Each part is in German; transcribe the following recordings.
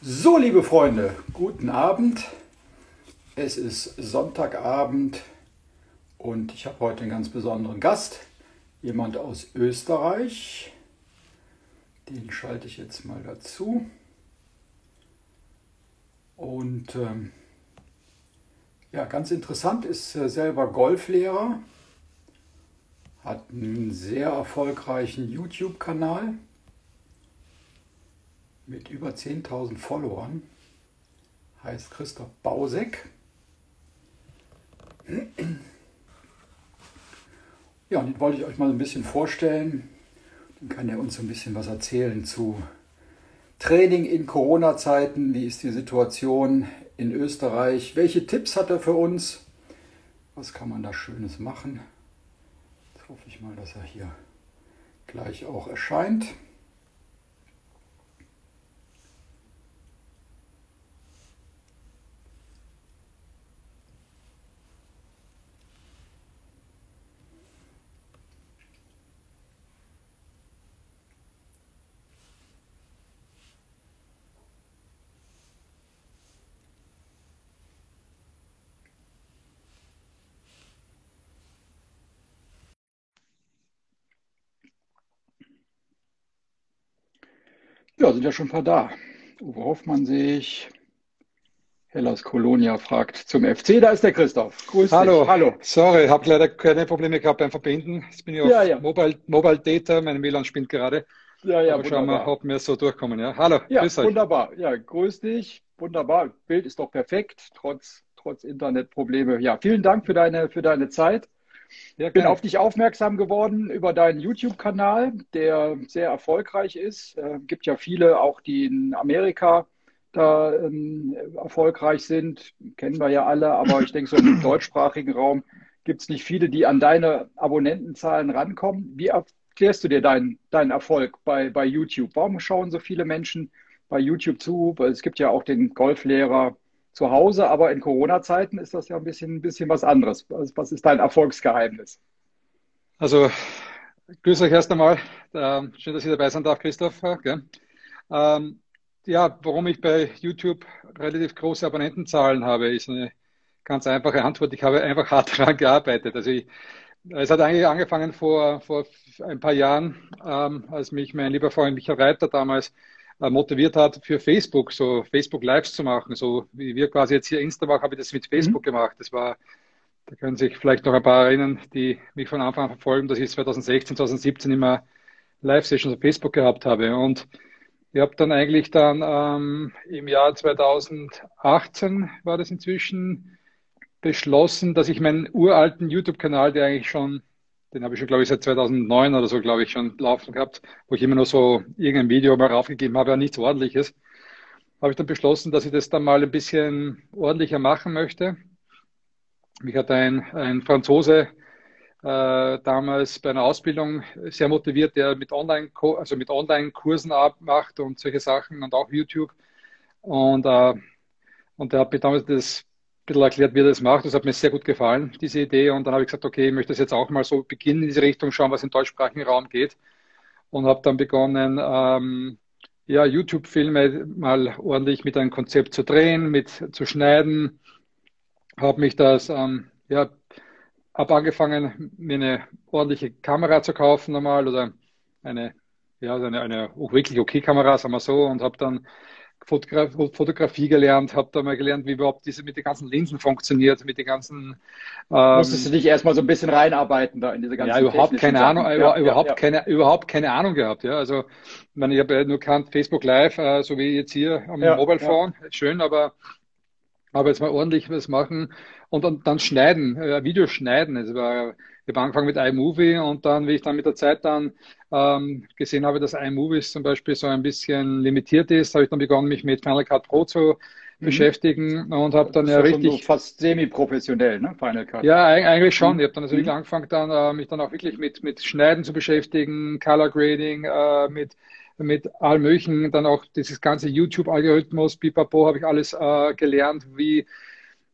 So, liebe Freunde, guten Abend. Es ist Sonntagabend und ich habe heute einen ganz besonderen Gast, jemand aus Österreich. Den schalte ich jetzt mal dazu. Und ähm, ja, ganz interessant ist äh, selber Golflehrer, hat einen sehr erfolgreichen YouTube-Kanal mit über 10.000 Followern, heißt Christoph Bausek. Ja, und den wollte ich euch mal ein bisschen vorstellen. Dann kann er uns so ein bisschen was erzählen zu Training in Corona-Zeiten. Wie ist die Situation in Österreich? Welche Tipps hat er für uns? Was kann man da Schönes machen? Jetzt hoffe ich mal, dass er hier gleich auch erscheint. Ja, sind ja schon ein paar da. Uwe Hoffmann sehe ich. Hellas Kolonia fragt zum FC. Da ist der Christoph. Grüß Hallo. dich. Hallo. Sorry, habe leider keine Probleme gehabt beim Verbinden. Jetzt bin ich auf ja, ja. Mobile, Mobile Data. Mein WLAN spinnt gerade. Ja, ja, Aber schauen wir, ob wir so durchkommen. Ja, hallo. Ja, grüß wunderbar. Euch. Ja, grüß dich. Wunderbar. Bild ist doch perfekt, trotz, trotz Internetprobleme. Ja, vielen Dank für deine, für deine Zeit. Ja, bin auf dich aufmerksam geworden über deinen YouTube-Kanal, der sehr erfolgreich ist. Äh, gibt ja viele, auch die in Amerika da ähm, erfolgreich sind. Kennen wir ja alle, aber ich denke, so im deutschsprachigen Raum gibt es nicht viele, die an deine Abonnentenzahlen rankommen. Wie erklärst du dir deinen, deinen Erfolg bei, bei YouTube? Warum schauen so viele Menschen bei YouTube zu? Weil es gibt ja auch den Golflehrer zu Hause, aber in Corona-Zeiten ist das ja ein bisschen, ein bisschen was anderes. Was ist dein Erfolgsgeheimnis? Also, grüße euch erst einmal. Ähm, schön, dass ich dabei sein darf, Christoph. Ähm, ja, warum ich bei YouTube relativ große Abonnentenzahlen habe, ist eine ganz einfache Antwort. Ich habe einfach hart daran gearbeitet. Also ich, es hat eigentlich angefangen vor, vor ein paar Jahren, ähm, als mich mein lieber Freund Michael Reiter damals motiviert hat, für Facebook, so Facebook Lives zu machen. So wie wir quasi jetzt hier Insta machen, habe ich das mit Facebook mhm. gemacht. Das war, da können sich vielleicht noch ein paar erinnern, die mich von Anfang an verfolgen, dass ich 2016, 2017 immer Live-Sessions auf Facebook gehabt habe. Und ich habe dann eigentlich dann ähm, im Jahr 2018 war das inzwischen beschlossen, dass ich meinen uralten YouTube-Kanal, der eigentlich schon den habe ich schon, glaube ich, seit 2009 oder so, glaube ich, schon laufen gehabt, wo ich immer nur so irgendein Video mal raufgegeben habe, ja nichts ordentliches. Habe ich dann beschlossen, dass ich das dann mal ein bisschen ordentlicher machen möchte. Mich hat ein, ein Franzose äh, damals bei einer Ausbildung sehr motiviert, der mit Online, also mit Online-Kursen macht und solche Sachen und auch YouTube. Und, äh, und der hat mir damals das bisschen erklärt, wie er das macht. Das hat mir sehr gut gefallen, diese Idee. Und dann habe ich gesagt, okay, ich möchte das jetzt auch mal so beginnen, in diese Richtung schauen, was im deutschsprachigen Raum geht. Und habe dann begonnen, ähm, ja, YouTube-Filme mal ordentlich mit einem Konzept zu drehen, mit zu schneiden. Habe mich das, ähm, ja, habe angefangen, mir eine ordentliche Kamera zu kaufen nochmal oder eine, ja, eine, eine wirklich okay Kamera, sagen wir so, und habe dann Fotograf Fotografie gelernt, habe da mal gelernt, wie überhaupt diese mit den ganzen Linsen funktioniert, mit den ganzen. Ähm, Musstest du dich erstmal so ein bisschen reinarbeiten da in diese ganzen. Ja, überhaupt keine Sachen. Ahnung, ja, überhaupt ja. keine, überhaupt keine Ahnung gehabt. Ja, also, ich, meine, ich habe ja nur kannt Facebook Live, äh, so wie jetzt hier am ja, Mobile Phone, schön, aber aber jetzt mal ordentlich was machen und dann, dann schneiden, äh, Videos schneiden. Es war ich habe angefangen mit iMovie und dann, wie ich dann mit der Zeit dann ähm, gesehen habe, dass iMovie zum Beispiel so ein bisschen limitiert ist, habe ich dann begonnen, mich mit Final Cut Pro zu mhm. beschäftigen und habe dann ja richtig so fast semi-professionell, ne, Final Cut. Ja, eigentlich schon. Mhm. Ich habe dann also mhm. wirklich angefangen, dann äh, mich dann auch wirklich mit mit Schneiden zu beschäftigen, Color Grading, äh, mit mit allem möglichen, dann auch dieses ganze YouTube-Algorithmus, Pipapo, habe ich alles äh, gelernt, wie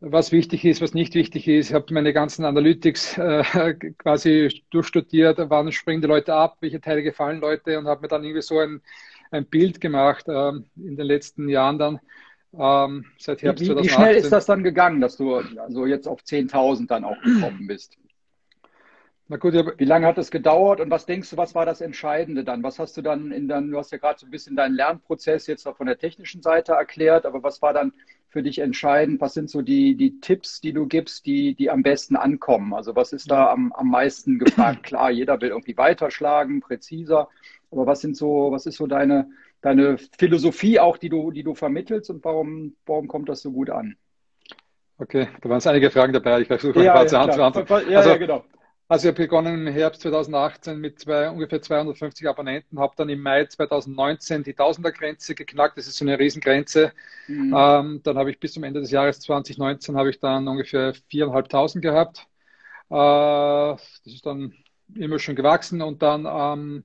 was wichtig ist, was nicht wichtig ist. Ich habe meine ganzen Analytics äh, quasi durchstudiert, wann springen die Leute ab, welche Teile gefallen Leute und habe mir dann irgendwie so ein, ein Bild gemacht ähm, in den letzten Jahren dann. Ähm, seit Herbst wie, 2018. Wie schnell ist das dann gegangen, dass du also jetzt auf 10.000 dann auch gekommen bist? Na gut, wie lange hat es gedauert und was denkst du, was war das Entscheidende dann? Was hast du dann in dann, du hast ja gerade so ein bisschen deinen Lernprozess jetzt auch von der technischen Seite erklärt, aber was war dann für dich entscheidend? Was sind so die, die Tipps, die du gibst, die, die am besten ankommen? Also was ist da am, am meisten gefragt? Klar, jeder will irgendwie weiterschlagen, präziser, aber was sind so, was ist so deine, deine Philosophie auch, die du, die du vermittelst und warum, warum kommt das so gut an? Okay, da waren es einige Fragen dabei. Ich versuche mal ja, ja, zu antworten. Ja, also, ja, genau. Also ich habe begonnen im Herbst 2018 mit zwei, ungefähr 250 Abonnenten, habe dann im Mai 2019 die Tausendergrenze geknackt. Das ist so eine Riesengrenze. Mhm. Ähm, dann habe ich bis zum Ende des Jahres 2019 habe ich dann ungefähr 4.500 gehabt. Äh, das ist dann immer schon gewachsen und dann ähm,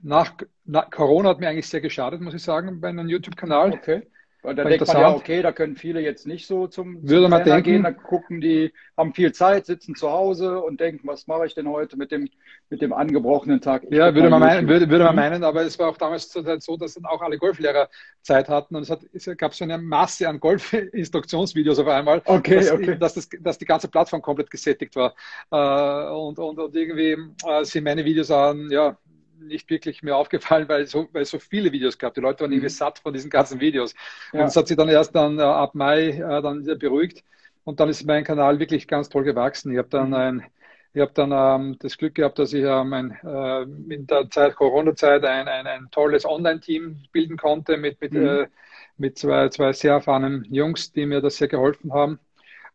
nach, nach, Corona hat mir eigentlich sehr geschadet, muss ich sagen, bei einem YouTube-Kanal. Okay. Und da denkt man ja, okay, da können viele jetzt nicht so zum, zum Würde man denken, gehen, dann gucken die, haben viel Zeit, sitzen zu Hause und denken, was mache ich denn heute mit dem, mit dem angebrochenen Tag? Ich ja, würde man, meinen, würde, würde man meinen, aber es war auch damals zur Zeit so, dass dann auch alle Golflehrer Zeit hatten und es, hat, es gab so eine Masse an Golf-Instruktionsvideos auf einmal, okay, dass, okay. Dass, das, dass die ganze Plattform komplett gesättigt war. Äh, und, und, und irgendwie äh, sind meine Videos an, ja, nicht wirklich mehr aufgefallen, weil, so, weil es so viele Videos gab. Die Leute waren irgendwie mhm. satt von diesen ganzen Videos. Und es hat sich dann erst dann äh, ab Mai äh, dann wieder beruhigt. Und dann ist mein Kanal wirklich ganz toll gewachsen. Ich habe dann mhm. ein ich habe dann ähm, das Glück gehabt, dass ich ähm, ein, äh, in der Zeit Corona-Zeit ein, ein, ein tolles Online-Team bilden konnte mit, mit, mhm. äh, mit zwei, zwei sehr erfahrenen Jungs, die mir das sehr geholfen haben.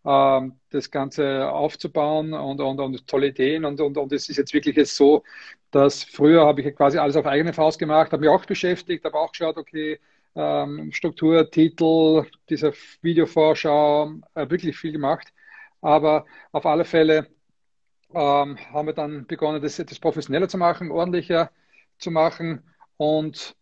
Ähm, das Ganze aufzubauen und, und, und tolle Ideen. Und, und, und es ist jetzt wirklich so, dass früher habe ich quasi alles auf eigene Faust gemacht, habe mich auch beschäftigt, habe auch geschaut, okay, ähm, Struktur, Titel, diese Videovorschau, äh, wirklich viel gemacht. Aber auf alle Fälle ähm, haben wir dann begonnen, das etwas professioneller zu machen, ordentlicher zu machen und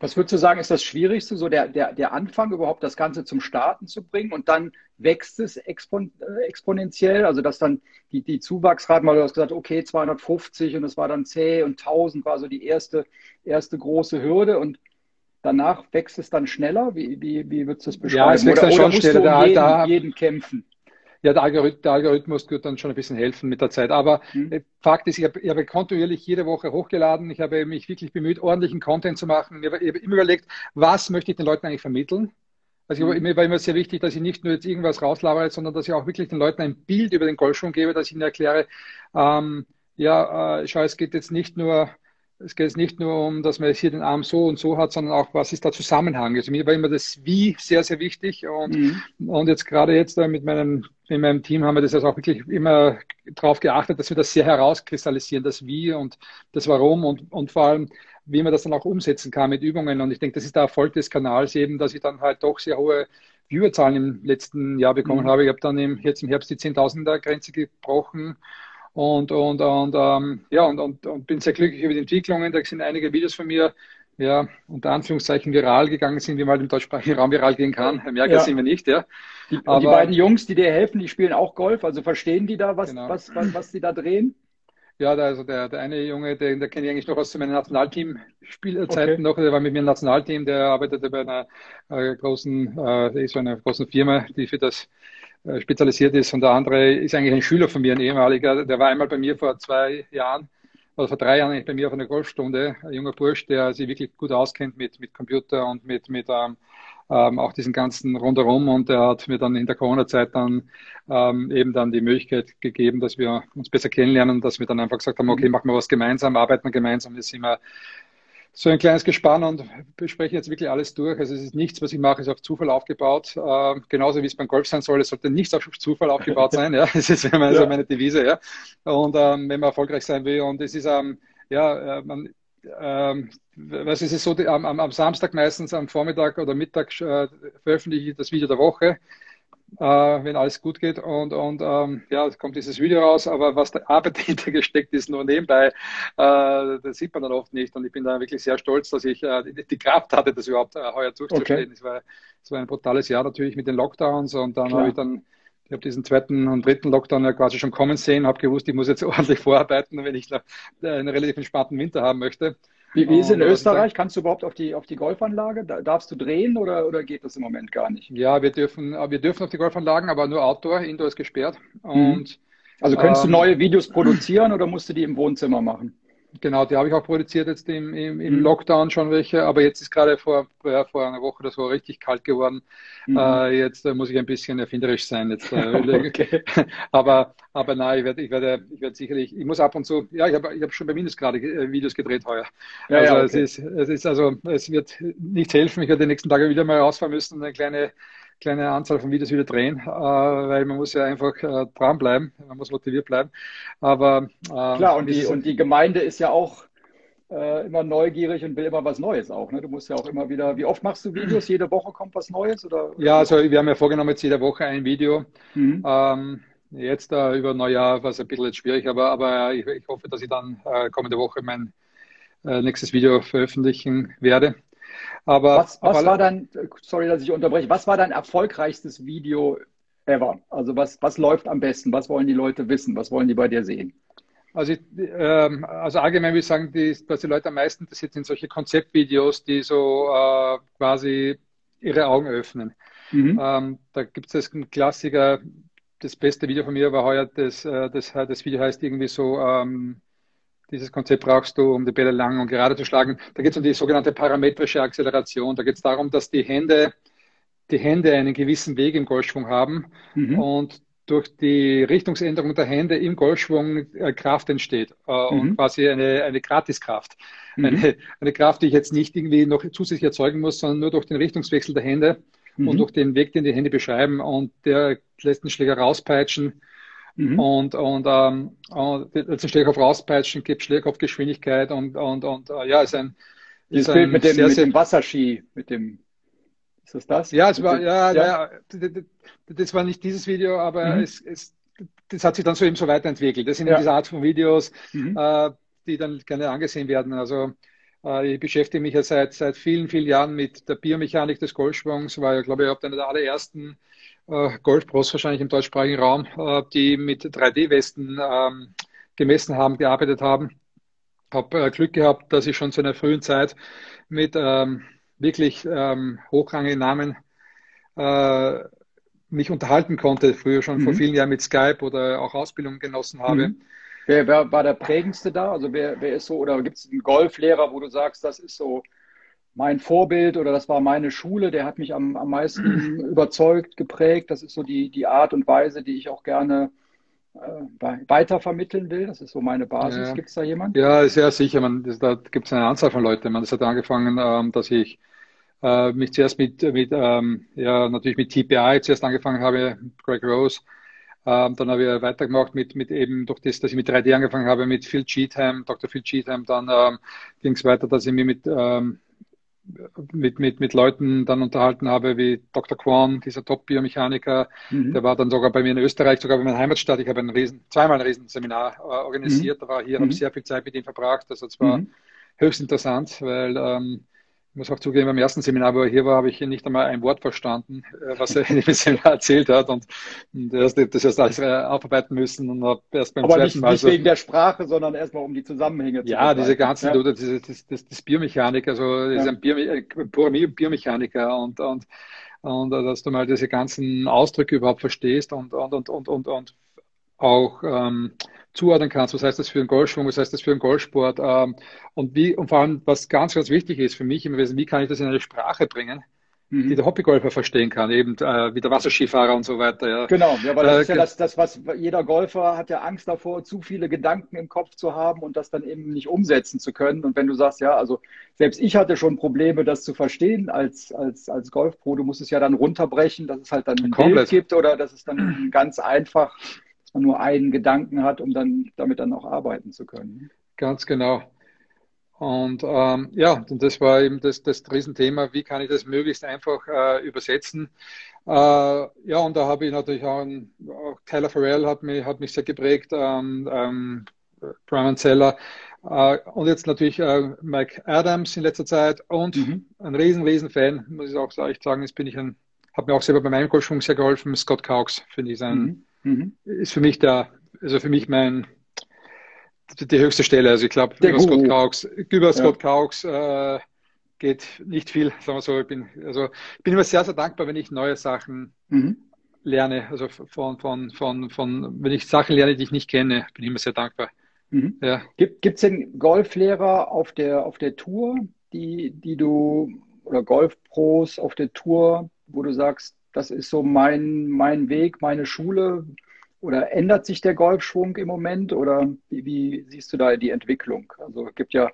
was würdest du sagen, ist das Schwierigste, so der, der, der Anfang überhaupt das Ganze zum Starten zu bringen und dann wächst es expon äh, exponentiell, also dass dann die, die Zuwachsraten, weil du hast gesagt, okay, 250 und es war dann zäh und 1000 war so die erste, erste große Hürde und danach wächst es dann schneller? Wie, wie, wie würdest du das beschreiben? Ja, es wächst oder, dann schon schneller. Um jeden, da, jeden kämpfen? Ja, der Algorithmus, der Algorithmus wird dann schon ein bisschen helfen mit der Zeit. Aber mhm. Fakt ist, ich habe, ich habe kontinuierlich jede Woche hochgeladen. Ich habe mich wirklich bemüht, ordentlichen Content zu machen. Ich habe, ich habe immer überlegt, was möchte ich den Leuten eigentlich vermitteln? Also mhm. mir war immer sehr wichtig, dass ich nicht nur jetzt irgendwas rauslabere, sondern dass ich auch wirklich den Leuten ein Bild über den Golfschwung gebe, dass ich ihnen erkläre, ähm, ja, äh, schau, es geht jetzt nicht nur es geht nicht nur um, dass man jetzt hier den Arm so und so hat, sondern auch, was ist der Zusammenhang? Also mir war immer das Wie sehr, sehr wichtig. Und, mhm. und jetzt gerade jetzt mit meinem, in meinem Team haben wir das also auch wirklich immer darauf geachtet, dass wir das sehr herauskristallisieren, das Wie und das Warum und, und vor allem, wie man das dann auch umsetzen kann mit Übungen. Und ich denke, das ist der Erfolg des Kanals eben, dass ich dann halt doch sehr hohe Viewerzahlen im letzten Jahr bekommen mhm. habe. Ich habe dann im, jetzt im Herbst die 10.000er Grenze gebrochen und, und, und, ähm, ja, und, und, und bin sehr glücklich über die Entwicklungen. Da sind einige Videos von mir, ja, unter Anführungszeichen viral gegangen sind, wie man halt im deutschsprachigen Raum viral gehen kann. Mehr ja. sind wir nicht, ja. Die, Aber, die beiden Jungs, die dir helfen, die spielen auch Golf, also verstehen die da, was, genau. was, was, was die da drehen? Ja, da, also der, der eine Junge, den, der kenne ich eigentlich noch aus meinen Nationalteam-Spielzeiten okay. noch, der war mit mir im Nationalteam, der arbeitete bei einer äh, großen, äh, so einer großen Firma, die für das äh, spezialisiert ist. Und der andere ist eigentlich ein Schüler von mir, ein ehemaliger. Der war einmal bei mir vor zwei Jahren oder vor drei Jahren bei mir auf einer Golfstunde. Ein junger Bursch, der sich wirklich gut auskennt mit, mit Computer und mit, mit ähm, ähm, auch diesen ganzen rundherum. Und der hat mir dann in der Corona-Zeit dann ähm, eben dann die Möglichkeit gegeben, dass wir uns besser kennenlernen, dass wir dann einfach gesagt haben, okay, mhm. machen wir was gemeinsam, arbeiten wir gemeinsam. Jetzt sind wir so ein kleines Gespann und bespreche jetzt wirklich alles durch. Also es ist nichts, was ich mache, ist auf Zufall aufgebaut. Äh, genauso wie es beim Golf sein soll, es sollte nichts auf Zufall aufgebaut sein. ja, das ist meine, ja. meine Devise. Ja. Und ähm, wenn man erfolgreich sein will und es ist ähm, ja, äh, man, ähm, was ist es so, am, am, Samstag meistens am Vormittag oder Mittag äh, veröffentliche ich das Video der Woche äh, wenn alles gut geht. Und, und ähm, ja, es kommt dieses Video raus, aber was der Arbeit dahinter gesteckt ist, nur nebenbei, äh, das sieht man dann oft nicht. Und ich bin da wirklich sehr stolz, dass ich äh, die Kraft hatte, das überhaupt äh, heuer durchzustehen. Okay. Es, war, es war ein brutales Jahr natürlich mit den Lockdowns und dann habe ich dann ich habe diesen zweiten und dritten Lockdown ja quasi schon kommen sehen, habe gewusst, ich muss jetzt ordentlich vorarbeiten, wenn ich äh, einen relativ entspannten Winter haben möchte. Wie, wie ist es in Österreich? Kannst du überhaupt auf die, auf die Golfanlage? darfst du drehen oder, oder geht das im Moment gar nicht? Ja, wir dürfen, wir dürfen auf die Golfanlagen, aber nur Outdoor. Indoor ist gesperrt. Mhm. Und, also könntest ähm, du neue Videos produzieren oder musst du die im Wohnzimmer machen? Genau, die habe ich auch produziert jetzt im, im, im mhm. Lockdown schon welche, aber jetzt ist gerade vor, ja, vor einer Woche oder so richtig kalt geworden. Mhm. Äh, jetzt äh, muss ich ein bisschen erfinderisch sein. Jetzt, äh, okay. aber, aber nein, ich werde, ich werde, ich werde sicherlich, ich muss ab und zu, ja, ich habe ich hab schon bei Minus gerade äh, Videos gedreht heuer. Ja, also ja, okay. es ist, es ist also, es wird nichts helfen. Ich werde die nächsten Tage wieder mal rausfahren müssen und eine kleine kleine Anzahl von Videos wieder drehen, äh, weil man muss ja einfach äh, dranbleiben, man muss motiviert bleiben. Aber äh, klar, und die, und die Gemeinde ist ja auch äh, immer neugierig und will immer was Neues auch. Ne? Du musst ja auch immer wieder. Wie oft machst du Videos? Jede Woche kommt was Neues? Oder? Ja, also wir haben ja vorgenommen, jetzt jede Woche ein Video. Mhm. Ähm, jetzt äh, über Neujahr war es ein bisschen jetzt schwierig, aber, aber ich, ich hoffe, dass ich dann äh, kommende Woche mein äh, nächstes Video veröffentlichen werde. Aber, was, was war dann, sorry, dass ich unterbreche, was war dein erfolgreichstes Video ever? Also was, was läuft am besten? Was wollen die Leute wissen? Was wollen die bei dir sehen? Also, ich, ähm, also allgemein würde ich sagen, die, was die Leute am meisten interessiert, sind solche Konzeptvideos, die so äh, quasi ihre Augen öffnen. Mhm. Ähm, da gibt es einen Klassiker, das beste Video von mir war heuer, das, äh, das, das Video heißt irgendwie so, ähm, dieses Konzept brauchst du, um die Bälle lang und gerade zu schlagen. Da geht es um die sogenannte parametrische Acceleration. Da geht es darum, dass die Hände, die Hände einen gewissen Weg im Golfschwung haben mhm. und durch die Richtungsänderung der Hände im Golfschwung äh, Kraft entsteht äh, mhm. und quasi eine, eine Gratiskraft. Mhm. Eine, eine Kraft, die ich jetzt nicht irgendwie noch zusätzlich erzeugen muss, sondern nur durch den Richtungswechsel der Hände und mhm. durch den Weg, den die Hände beschreiben und der lässt den Schläger rauspeitschen Mhm. Und, und, ähm, und den Schlägerkopf rauspeitschen, gibt Schlägerkopfgeschwindigkeit und, und, und äh, ja, ist ein. Dieses ist Bild mit dem, sehr, mit dem Wasserski, mit dem. Ist das das? Ja, es war, ja, ja. ja das war nicht dieses Video, aber mhm. es, es, das hat sich dann so eben so weiterentwickelt. Das sind ja. diese Art von Videos, mhm. äh, die dann gerne angesehen werden. Also, äh, ich beschäftige mich ja seit, seit vielen, vielen Jahren mit der Biomechanik des Golfschwungs, war ja, glaube ich, einer der allerersten äh, Golfpros wahrscheinlich im deutschsprachigen Raum, äh, die mit 3D-Westen ähm, gemessen haben, gearbeitet haben. Habe äh, Glück gehabt, dass ich schon zu einer frühen Zeit mit ähm, wirklich ähm, hochrangigen Namen äh, mich unterhalten konnte, früher schon mhm. vor vielen Jahren mit Skype oder auch Ausbildung genossen habe. Mhm. Wer, wer, war der prägendste da? Also wer, wer ist so, oder gibt es einen Golflehrer, wo du sagst, das ist so mein Vorbild oder das war meine Schule, der hat mich am, am meisten überzeugt, geprägt. Das ist so die, die Art und Weise, die ich auch gerne äh, weiter vermitteln will. Das ist so meine Basis. Ja. Gibt es da jemanden? Ja, sehr sicher. Man, das, da gibt es eine Anzahl von Leuten. Man, das hat angefangen, ähm, dass ich äh, mich zuerst mit, mit ähm, ja, natürlich mit TPI zuerst angefangen habe, Greg Rose. Ähm, dann habe ich weitergemacht mit, mit eben durch das, dass ich mit 3D angefangen habe, mit Phil Cheatham, Dr. Phil Cheatham. Dann ähm, ging es weiter, dass ich mir mit ähm, mit, mit, mit Leuten dann unterhalten habe, wie Dr. Quan, dieser Top-Biomechaniker, mhm. der war dann sogar bei mir in Österreich, sogar bei meiner Heimatstadt. Ich habe ein riesen, zweimal ein Riesenseminar äh, organisiert, mhm. da war hier, mhm. habe sehr viel Zeit mit ihm verbracht. Also es war mhm. höchst interessant, weil ähm, muss auch zugeben, beim ersten Seminar, wo er hier war, habe ich nicht einmal ein Wort verstanden, äh, was er in dem Seminar erzählt hat und, und erst, das erst alles äh, aufarbeiten müssen und habe erst beim Aber zweiten nicht, Mal. Nicht so, wegen der Sprache, sondern erstmal um die Zusammenhänge zu Ja, diese ganzen, ja. oder diese, das, das, das Biomechaniker, also ja. ist ein Bio, äh, purer Biomechaniker und, und, und dass du mal diese ganzen Ausdrücke überhaupt verstehst und, und, und, und, und, und auch ähm, zuordnen kannst. Was heißt das für einen Golfschwung? Was heißt das für einen Golfsport? Ähm, und wie, und vor allem, was ganz, ganz wichtig ist für mich immer wie kann ich das in eine Sprache bringen, mhm. die der Hobbygolfer verstehen kann, eben äh, wie der Wasserskifahrer und so weiter. Ja. Genau, ja, aber das äh, ist ja das, das, was jeder Golfer hat ja Angst davor, zu viele Gedanken im Kopf zu haben und das dann eben nicht umsetzen zu können. Und wenn du sagst, ja, also selbst ich hatte schon Probleme, das zu verstehen als, als, als Golfpro, du musst es ja dann runterbrechen, dass es halt dann ein Komplett. Bild gibt oder dass es dann ganz einfach man nur einen Gedanken hat, um dann damit dann auch arbeiten zu können. Ganz genau. Und ähm, ja, und das war eben das, das Riesenthema, wie kann ich das möglichst einfach äh, übersetzen. Äh, ja, und da habe ich natürlich auch, einen, auch Tyler Farrell hat mich, hat mich sehr geprägt, ähm, ähm, Brian Zeller äh, und jetzt natürlich äh, Mike Adams in letzter Zeit und mhm. ein riesen, riesen Fan, muss ich auch sagen, jetzt bin ich ein, hat mir auch selber bei meinem Golfschwung sehr geholfen, Scott Caux, finde ich, ein, mhm. Mhm. Ist für mich der, also für mich mein, die höchste Stelle. Also ich glaube, über Scott Crouch, über Scott ja. Äh, geht nicht viel, sagen wir so. Ich bin, also, ich bin immer sehr, sehr dankbar, wenn ich neue Sachen mhm. lerne. Also von, von, von, von, wenn ich Sachen lerne, die ich nicht kenne, bin ich immer sehr dankbar. Mhm. Ja. Gibt es denn Golflehrer auf der, auf der Tour, die, die du, oder Golfpros auf der Tour, wo du sagst, das ist so mein, mein Weg, meine Schule? Oder ändert sich der Golfschwung im Moment? Oder wie, wie siehst du da die Entwicklung? Also es gibt ja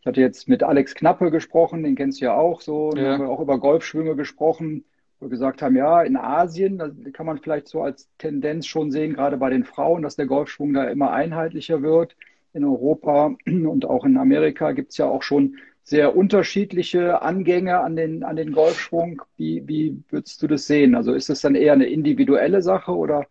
ich hatte jetzt mit Alex Knappe gesprochen, den kennst du ja auch so. Ja. haben wir auch über Golfschwünge gesprochen, wo wir gesagt haben, ja, in Asien, da kann man vielleicht so als Tendenz schon sehen, gerade bei den Frauen, dass der Golfschwung da immer einheitlicher wird. In Europa und auch in Amerika gibt es ja auch schon sehr unterschiedliche Angänge an den, an den Golfschwung. Wie, wie würdest du das sehen? Also ist es dann eher eine individuelle Sache oder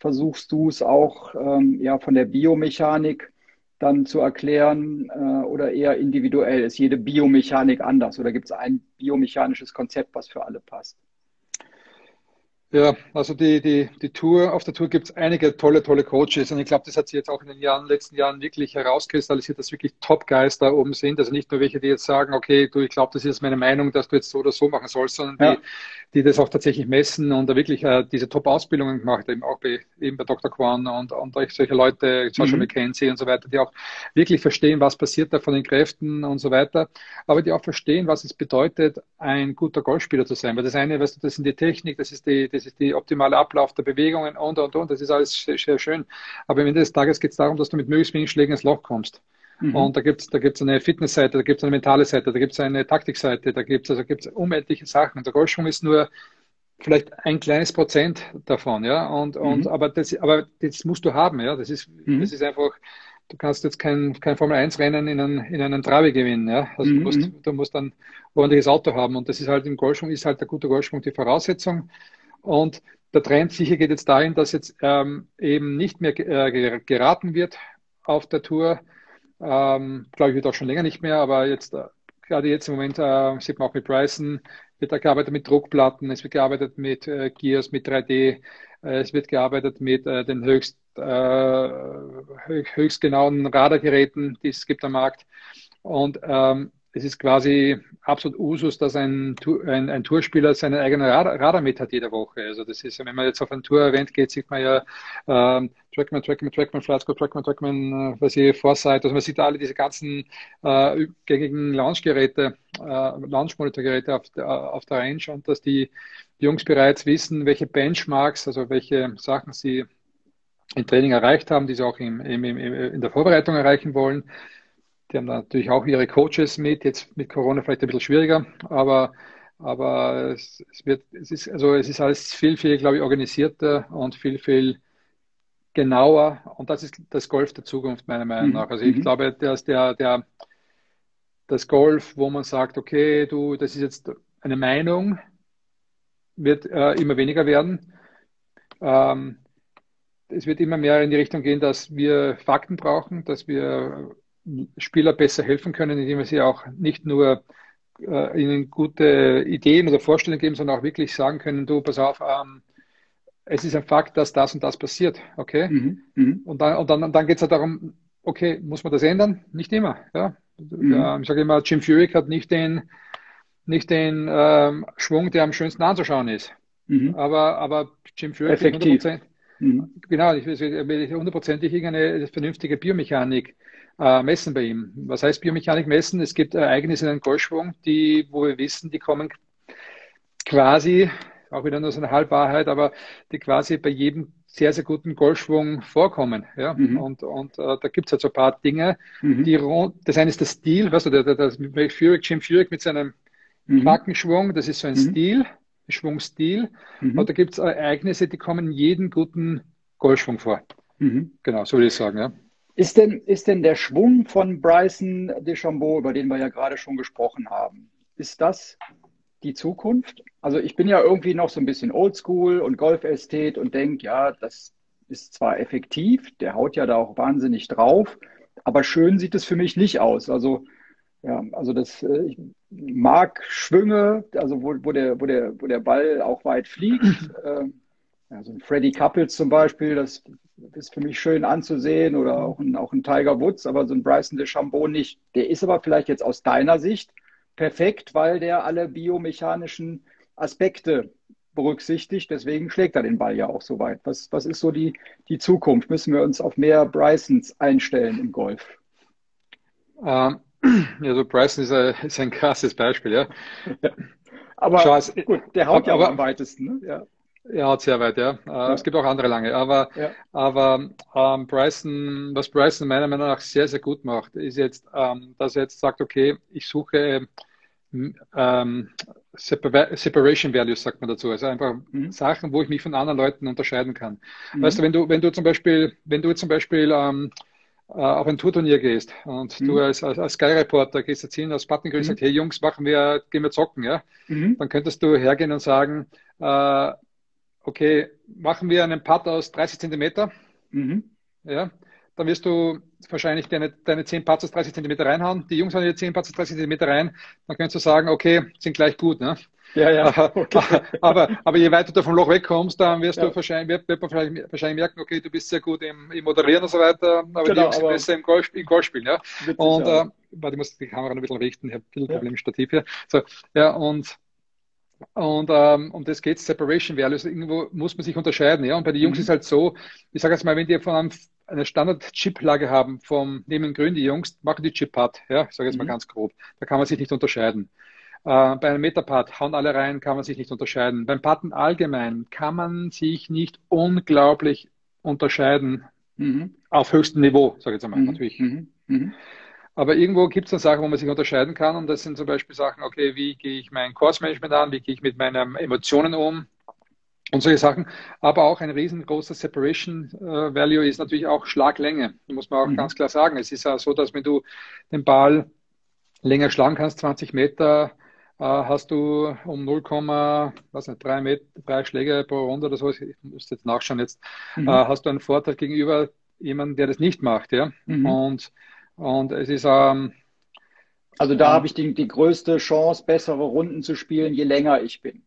versuchst du es auch ähm, ja, von der Biomechanik dann zu erklären äh, oder eher individuell? Ist jede Biomechanik anders oder gibt es ein biomechanisches Konzept, was für alle passt? Ja, also die, die, die Tour, auf der Tour gibt es einige tolle, tolle Coaches und ich glaube, das hat sich jetzt auch in den Jahren, letzten Jahren wirklich herauskristallisiert, dass wirklich Top-Guys da oben sind. Also nicht nur welche, die jetzt sagen, okay, du, ich glaube, das ist meine Meinung, dass du jetzt so oder so machen sollst, sondern ja. die, die das auch tatsächlich messen und da wirklich äh, diese Top-Ausbildungen gemacht haben, auch bei, eben bei Dr. Quan und, und solche Leute, Joshua mhm. McKenzie und so weiter, die auch wirklich verstehen, was passiert da von den Kräften und so weiter, aber die auch verstehen, was es bedeutet, ein guter Golfspieler zu sein. Weil das eine, weißt du, das sind die Technik, das ist die, das ist die optimale Ablauf der Bewegungen und, und, und. Das ist alles sehr, sehr schön. Aber am Ende des Tages geht es darum, dass du mit möglichst wenigen Schlägen ins Loch kommst. Mhm. Und da gibt's da gibt's eine Fitnessseite, da gibt's eine mentale Seite, da gibt's eine Taktikseite, da gibt's also gibt's unendliche Sachen. Der Golfschwung ist nur vielleicht ein kleines Prozent davon, ja. Und, mhm. und aber das, aber das musst du haben, ja. Das ist, mhm. das ist einfach, du kannst jetzt kein, kein Formel 1 Rennen in einen, in einen Trabi gewinnen, ja. Also mhm. du musst, du musst dann ordentliches Auto haben. Und das ist halt im Golfschwung, ist halt der gute Golfschwung die Voraussetzung. Und der Trend sicher geht jetzt dahin, dass jetzt ähm, eben nicht mehr äh, geraten wird auf der Tour. Ähm, glaube ich, wird auch schon länger nicht mehr, aber jetzt, äh, gerade jetzt im Moment, äh, sieht man auch mit Bryson, wird da gearbeitet mit Druckplatten, es wird gearbeitet mit äh, Gears, mit 3D, äh, es wird gearbeitet mit äh, den höchst, äh, höchst genauen Radargeräten, die es gibt am Markt. Und ähm, es ist quasi absolut Usus, dass ein, ein, ein Tourspieler seinen eigenen Radar, Radar, mit hat jede Woche. Also das ist, wenn man jetzt auf ein Tour-Event geht, sieht man ja ähm, Trackman, Trackman, Trackman, Flightscore, Trackman, Trackman, äh, was ich, Foresight, also man sieht alle diese ganzen äh, gängigen Launchgeräte, äh, Launch-Monitorgeräte auf, der, auf der Range und dass die Jungs bereits wissen, welche Benchmarks, also welche Sachen sie im Training erreicht haben, die sie auch im, im, im, in der Vorbereitung erreichen wollen. Die haben natürlich auch ihre Coaches mit, jetzt mit Corona vielleicht ein bisschen schwieriger, aber, aber es, es wird, es ist, also es ist alles viel, viel, glaube ich, organisierter und viel, viel genauer. Und das ist das Golf der Zukunft, meiner Meinung mhm. nach. Also ich mhm. glaube, dass der, der, das Golf, wo man sagt, okay, du, das ist jetzt eine Meinung, wird äh, immer weniger werden. Ähm, es wird immer mehr in die Richtung gehen, dass wir Fakten brauchen, dass wir Spieler besser helfen können, indem wir sie auch nicht nur äh, ihnen gute Ideen oder Vorstellungen geben, sondern auch wirklich sagen können, du, pass auf, ähm, es ist ein Fakt, dass das und das passiert, okay? Mhm, mhm. und dann, und dann, dann geht es halt darum, okay, muss man das ändern? Nicht immer, ja. Mhm. ja ich sage immer, Jim Furyk hat nicht den, nicht den ähm, Schwung, der am schönsten anzuschauen ist. Mhm. Aber, aber Jim Furyk Effektiv. 100%, mhm. Genau, ich will hundertprozentig irgendeine vernünftige Biomechanik äh, messen bei ihm. Was heißt Biomechanik messen? Es gibt Ereignisse in einem Golfschwung, die, wo wir wissen, die kommen quasi, auch wieder nur so eine Halbwahrheit, aber die quasi bei jedem sehr, sehr guten Golfschwung vorkommen. Ja? Mhm. Und, und äh, da gibt es halt so ein paar Dinge, mhm. die das eine ist der Stil, weißt du, der, der, der Furyk, Jim Furyk mit seinem mhm. Quackenschwung, das ist so ein mhm. Stil, Schwungstil. Mhm. Und da gibt es Ereignisse, die kommen in jedem guten Golfschwung vor. Mhm. Genau, so würde ich sagen, ja. Ist denn, ist denn der Schwung von Bryson DeChambeau, über den wir ja gerade schon gesprochen haben, ist das die Zukunft? Also ich bin ja irgendwie noch so ein bisschen Oldschool und Golfästhet und denke, ja, das ist zwar effektiv, der haut ja da auch wahnsinnig drauf, aber schön sieht es für mich nicht aus. Also ja, also das äh, ich mag Schwünge, also wo, wo, der, wo, der, wo der Ball auch weit fliegt. Äh, Also ein Freddie Couples zum Beispiel, das ist für mich schön anzusehen oder auch ein, auch ein Tiger Woods, aber so ein Bryson DeChambeau nicht. Der ist aber vielleicht jetzt aus deiner Sicht perfekt, weil der alle biomechanischen Aspekte berücksichtigt. Deswegen schlägt er den Ball ja auch so weit. Was, was ist so die, die Zukunft? Müssen wir uns auf mehr Brysons einstellen im Golf? Ähm, also Bryson ist ein, ist ein krasses Beispiel, ja. aber Schau, gut, der haut aber, ja am weitesten. Ne? Ja. Ja, sehr weit, ja. Äh, ja. Es gibt auch andere lange. Aber, ja. aber ähm, Bryson, was Bryson meiner Meinung nach sehr, sehr gut macht, ist jetzt, ähm, dass er jetzt sagt, okay, ich suche ähm, Separation Values, sagt man dazu. Also einfach mhm. Sachen, wo ich mich von anderen Leuten unterscheiden kann. Mhm. Weißt du, wenn du, wenn du zum Beispiel, wenn du zum Beispiel ähm, äh, auf ein Tourturnier gehst und mhm. du als, als, als Sky Reporter gehst jetzt hin aus Button und sagst, hey Jungs, machen wir, gehen wir zocken, ja? Mhm. Dann könntest du hergehen und sagen, äh, okay, machen wir einen Putt aus 30 Zentimeter, mhm. ja? dann wirst du wahrscheinlich deine, deine 10 Putts aus 30 Zentimeter reinhauen. Die Jungs haben ihre 10 Putts aus 30 Zentimeter rein. Dann kannst du sagen, okay, sind gleich gut. Ne? Ja, ja. Okay. aber, aber je weiter du vom Loch wegkommst, dann wirst ja. du wahrscheinlich, wird, man vielleicht, wahrscheinlich merken, okay, du bist sehr gut im, im Moderieren und so weiter, aber genau, die Jungs sind besser im Golf, im Golf spielen. Ja? Und äh, warte, ich muss die Kamera ein bisschen richten, ich habe ein bisschen ja. Problem mit Stativ hier. So, ja, und und ähm, um das geht Separation Values. Irgendwo muss man sich unterscheiden. Ja? Und bei den Jungs mhm. ist halt so, ich sage jetzt mal, wenn die von einem, eine Standard-Chip-Lage haben, vom Nehmen Grün, die Jungs, machen die Chip-Putt. Ja? Ich sage jetzt mhm. mal ganz grob. Da kann man sich nicht unterscheiden. Äh, bei einem Metapad hauen alle rein, kann man sich nicht unterscheiden. Beim Patten allgemein kann man sich nicht unglaublich unterscheiden mhm. auf höchstem Niveau, sage ich jetzt einmal, mhm. natürlich. Aber irgendwo gibt es dann Sachen, wo man sich unterscheiden kann. Und das sind zum Beispiel Sachen, okay, wie gehe ich mein Kursmanagement an, wie gehe ich mit meinen Emotionen um und solche Sachen. Aber auch ein riesengroßer Separation äh, Value ist natürlich auch Schlaglänge. Das muss man auch mhm. ganz klar sagen. Es ist ja so, dass wenn du den Ball länger schlagen kannst, 20 Meter, äh, hast du um 0,3 Meter, drei Schläge pro Runde oder so, ich muss jetzt nachschauen jetzt, mhm. äh, hast du einen Vorteil gegenüber jemandem, der das nicht macht. Ja? Mhm. Und und es ist. Ähm, also da ähm, habe ich die, die größte Chance, bessere Runden zu spielen, je länger ich bin.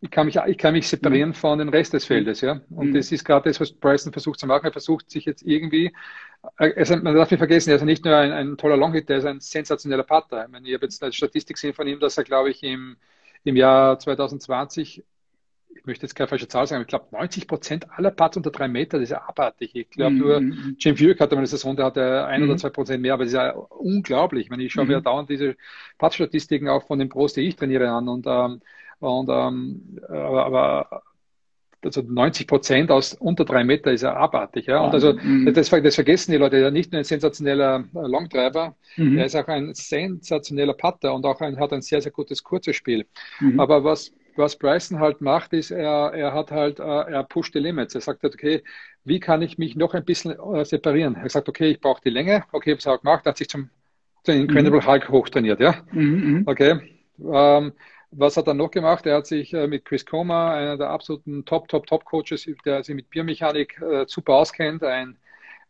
Ich kann mich, ich kann mich separieren mhm. von dem Rest des Feldes, ja. Und mhm. das ist gerade das, was Bryson versucht zu machen. Er versucht sich jetzt irgendwie, also man darf nicht vergessen, er ist nicht nur ein, ein toller Longhit, der ist ein sensationeller Putter. Ich meine, ich habe jetzt eine Statistik gesehen von ihm, dass er, glaube ich, im, im Jahr 2020 ich möchte jetzt keine falsche Zahl sagen, aber ich glaube 90 Prozent aller Putts unter drei Meter, das ist ja abartig. Ich glaube mhm. nur, Jim Furyk hatte mal eine Saison, der hatte ein mhm. oder zwei Prozent mehr, aber das ist ja unglaublich. Ich meine, ich schaue mhm. mir dauernd diese Putt-Statistiken auch von den Pros, die ich trainiere, an und, ähm, und ähm, aber, aber also 90 Prozent aus unter drei Meter ist ja abartig. Ja? Und also mhm. das, das, vergessen die Leute. Er ist nicht nur ein sensationeller äh, Longdriver, mhm. er ist auch ein sensationeller Putter und auch ein, hat ein sehr, sehr gutes kurzes Spiel. Mhm. Aber was was Bryson halt macht, ist, er, er hat halt, äh, er pusht die Limits. Er sagt halt, okay, wie kann ich mich noch ein bisschen äh, separieren? Er sagt, okay, ich brauche die Länge. Okay, was er auch gemacht, er hat sich zum, zum Incredible mhm. Hulk hochtrainiert, ja? Mhm, mhm. okay. Ähm, was hat er noch gemacht? Er hat sich äh, mit Chris Comer, einer der absoluten Top, Top, Top Coaches, der sich mit Biermechanik äh, super auskennt, ein,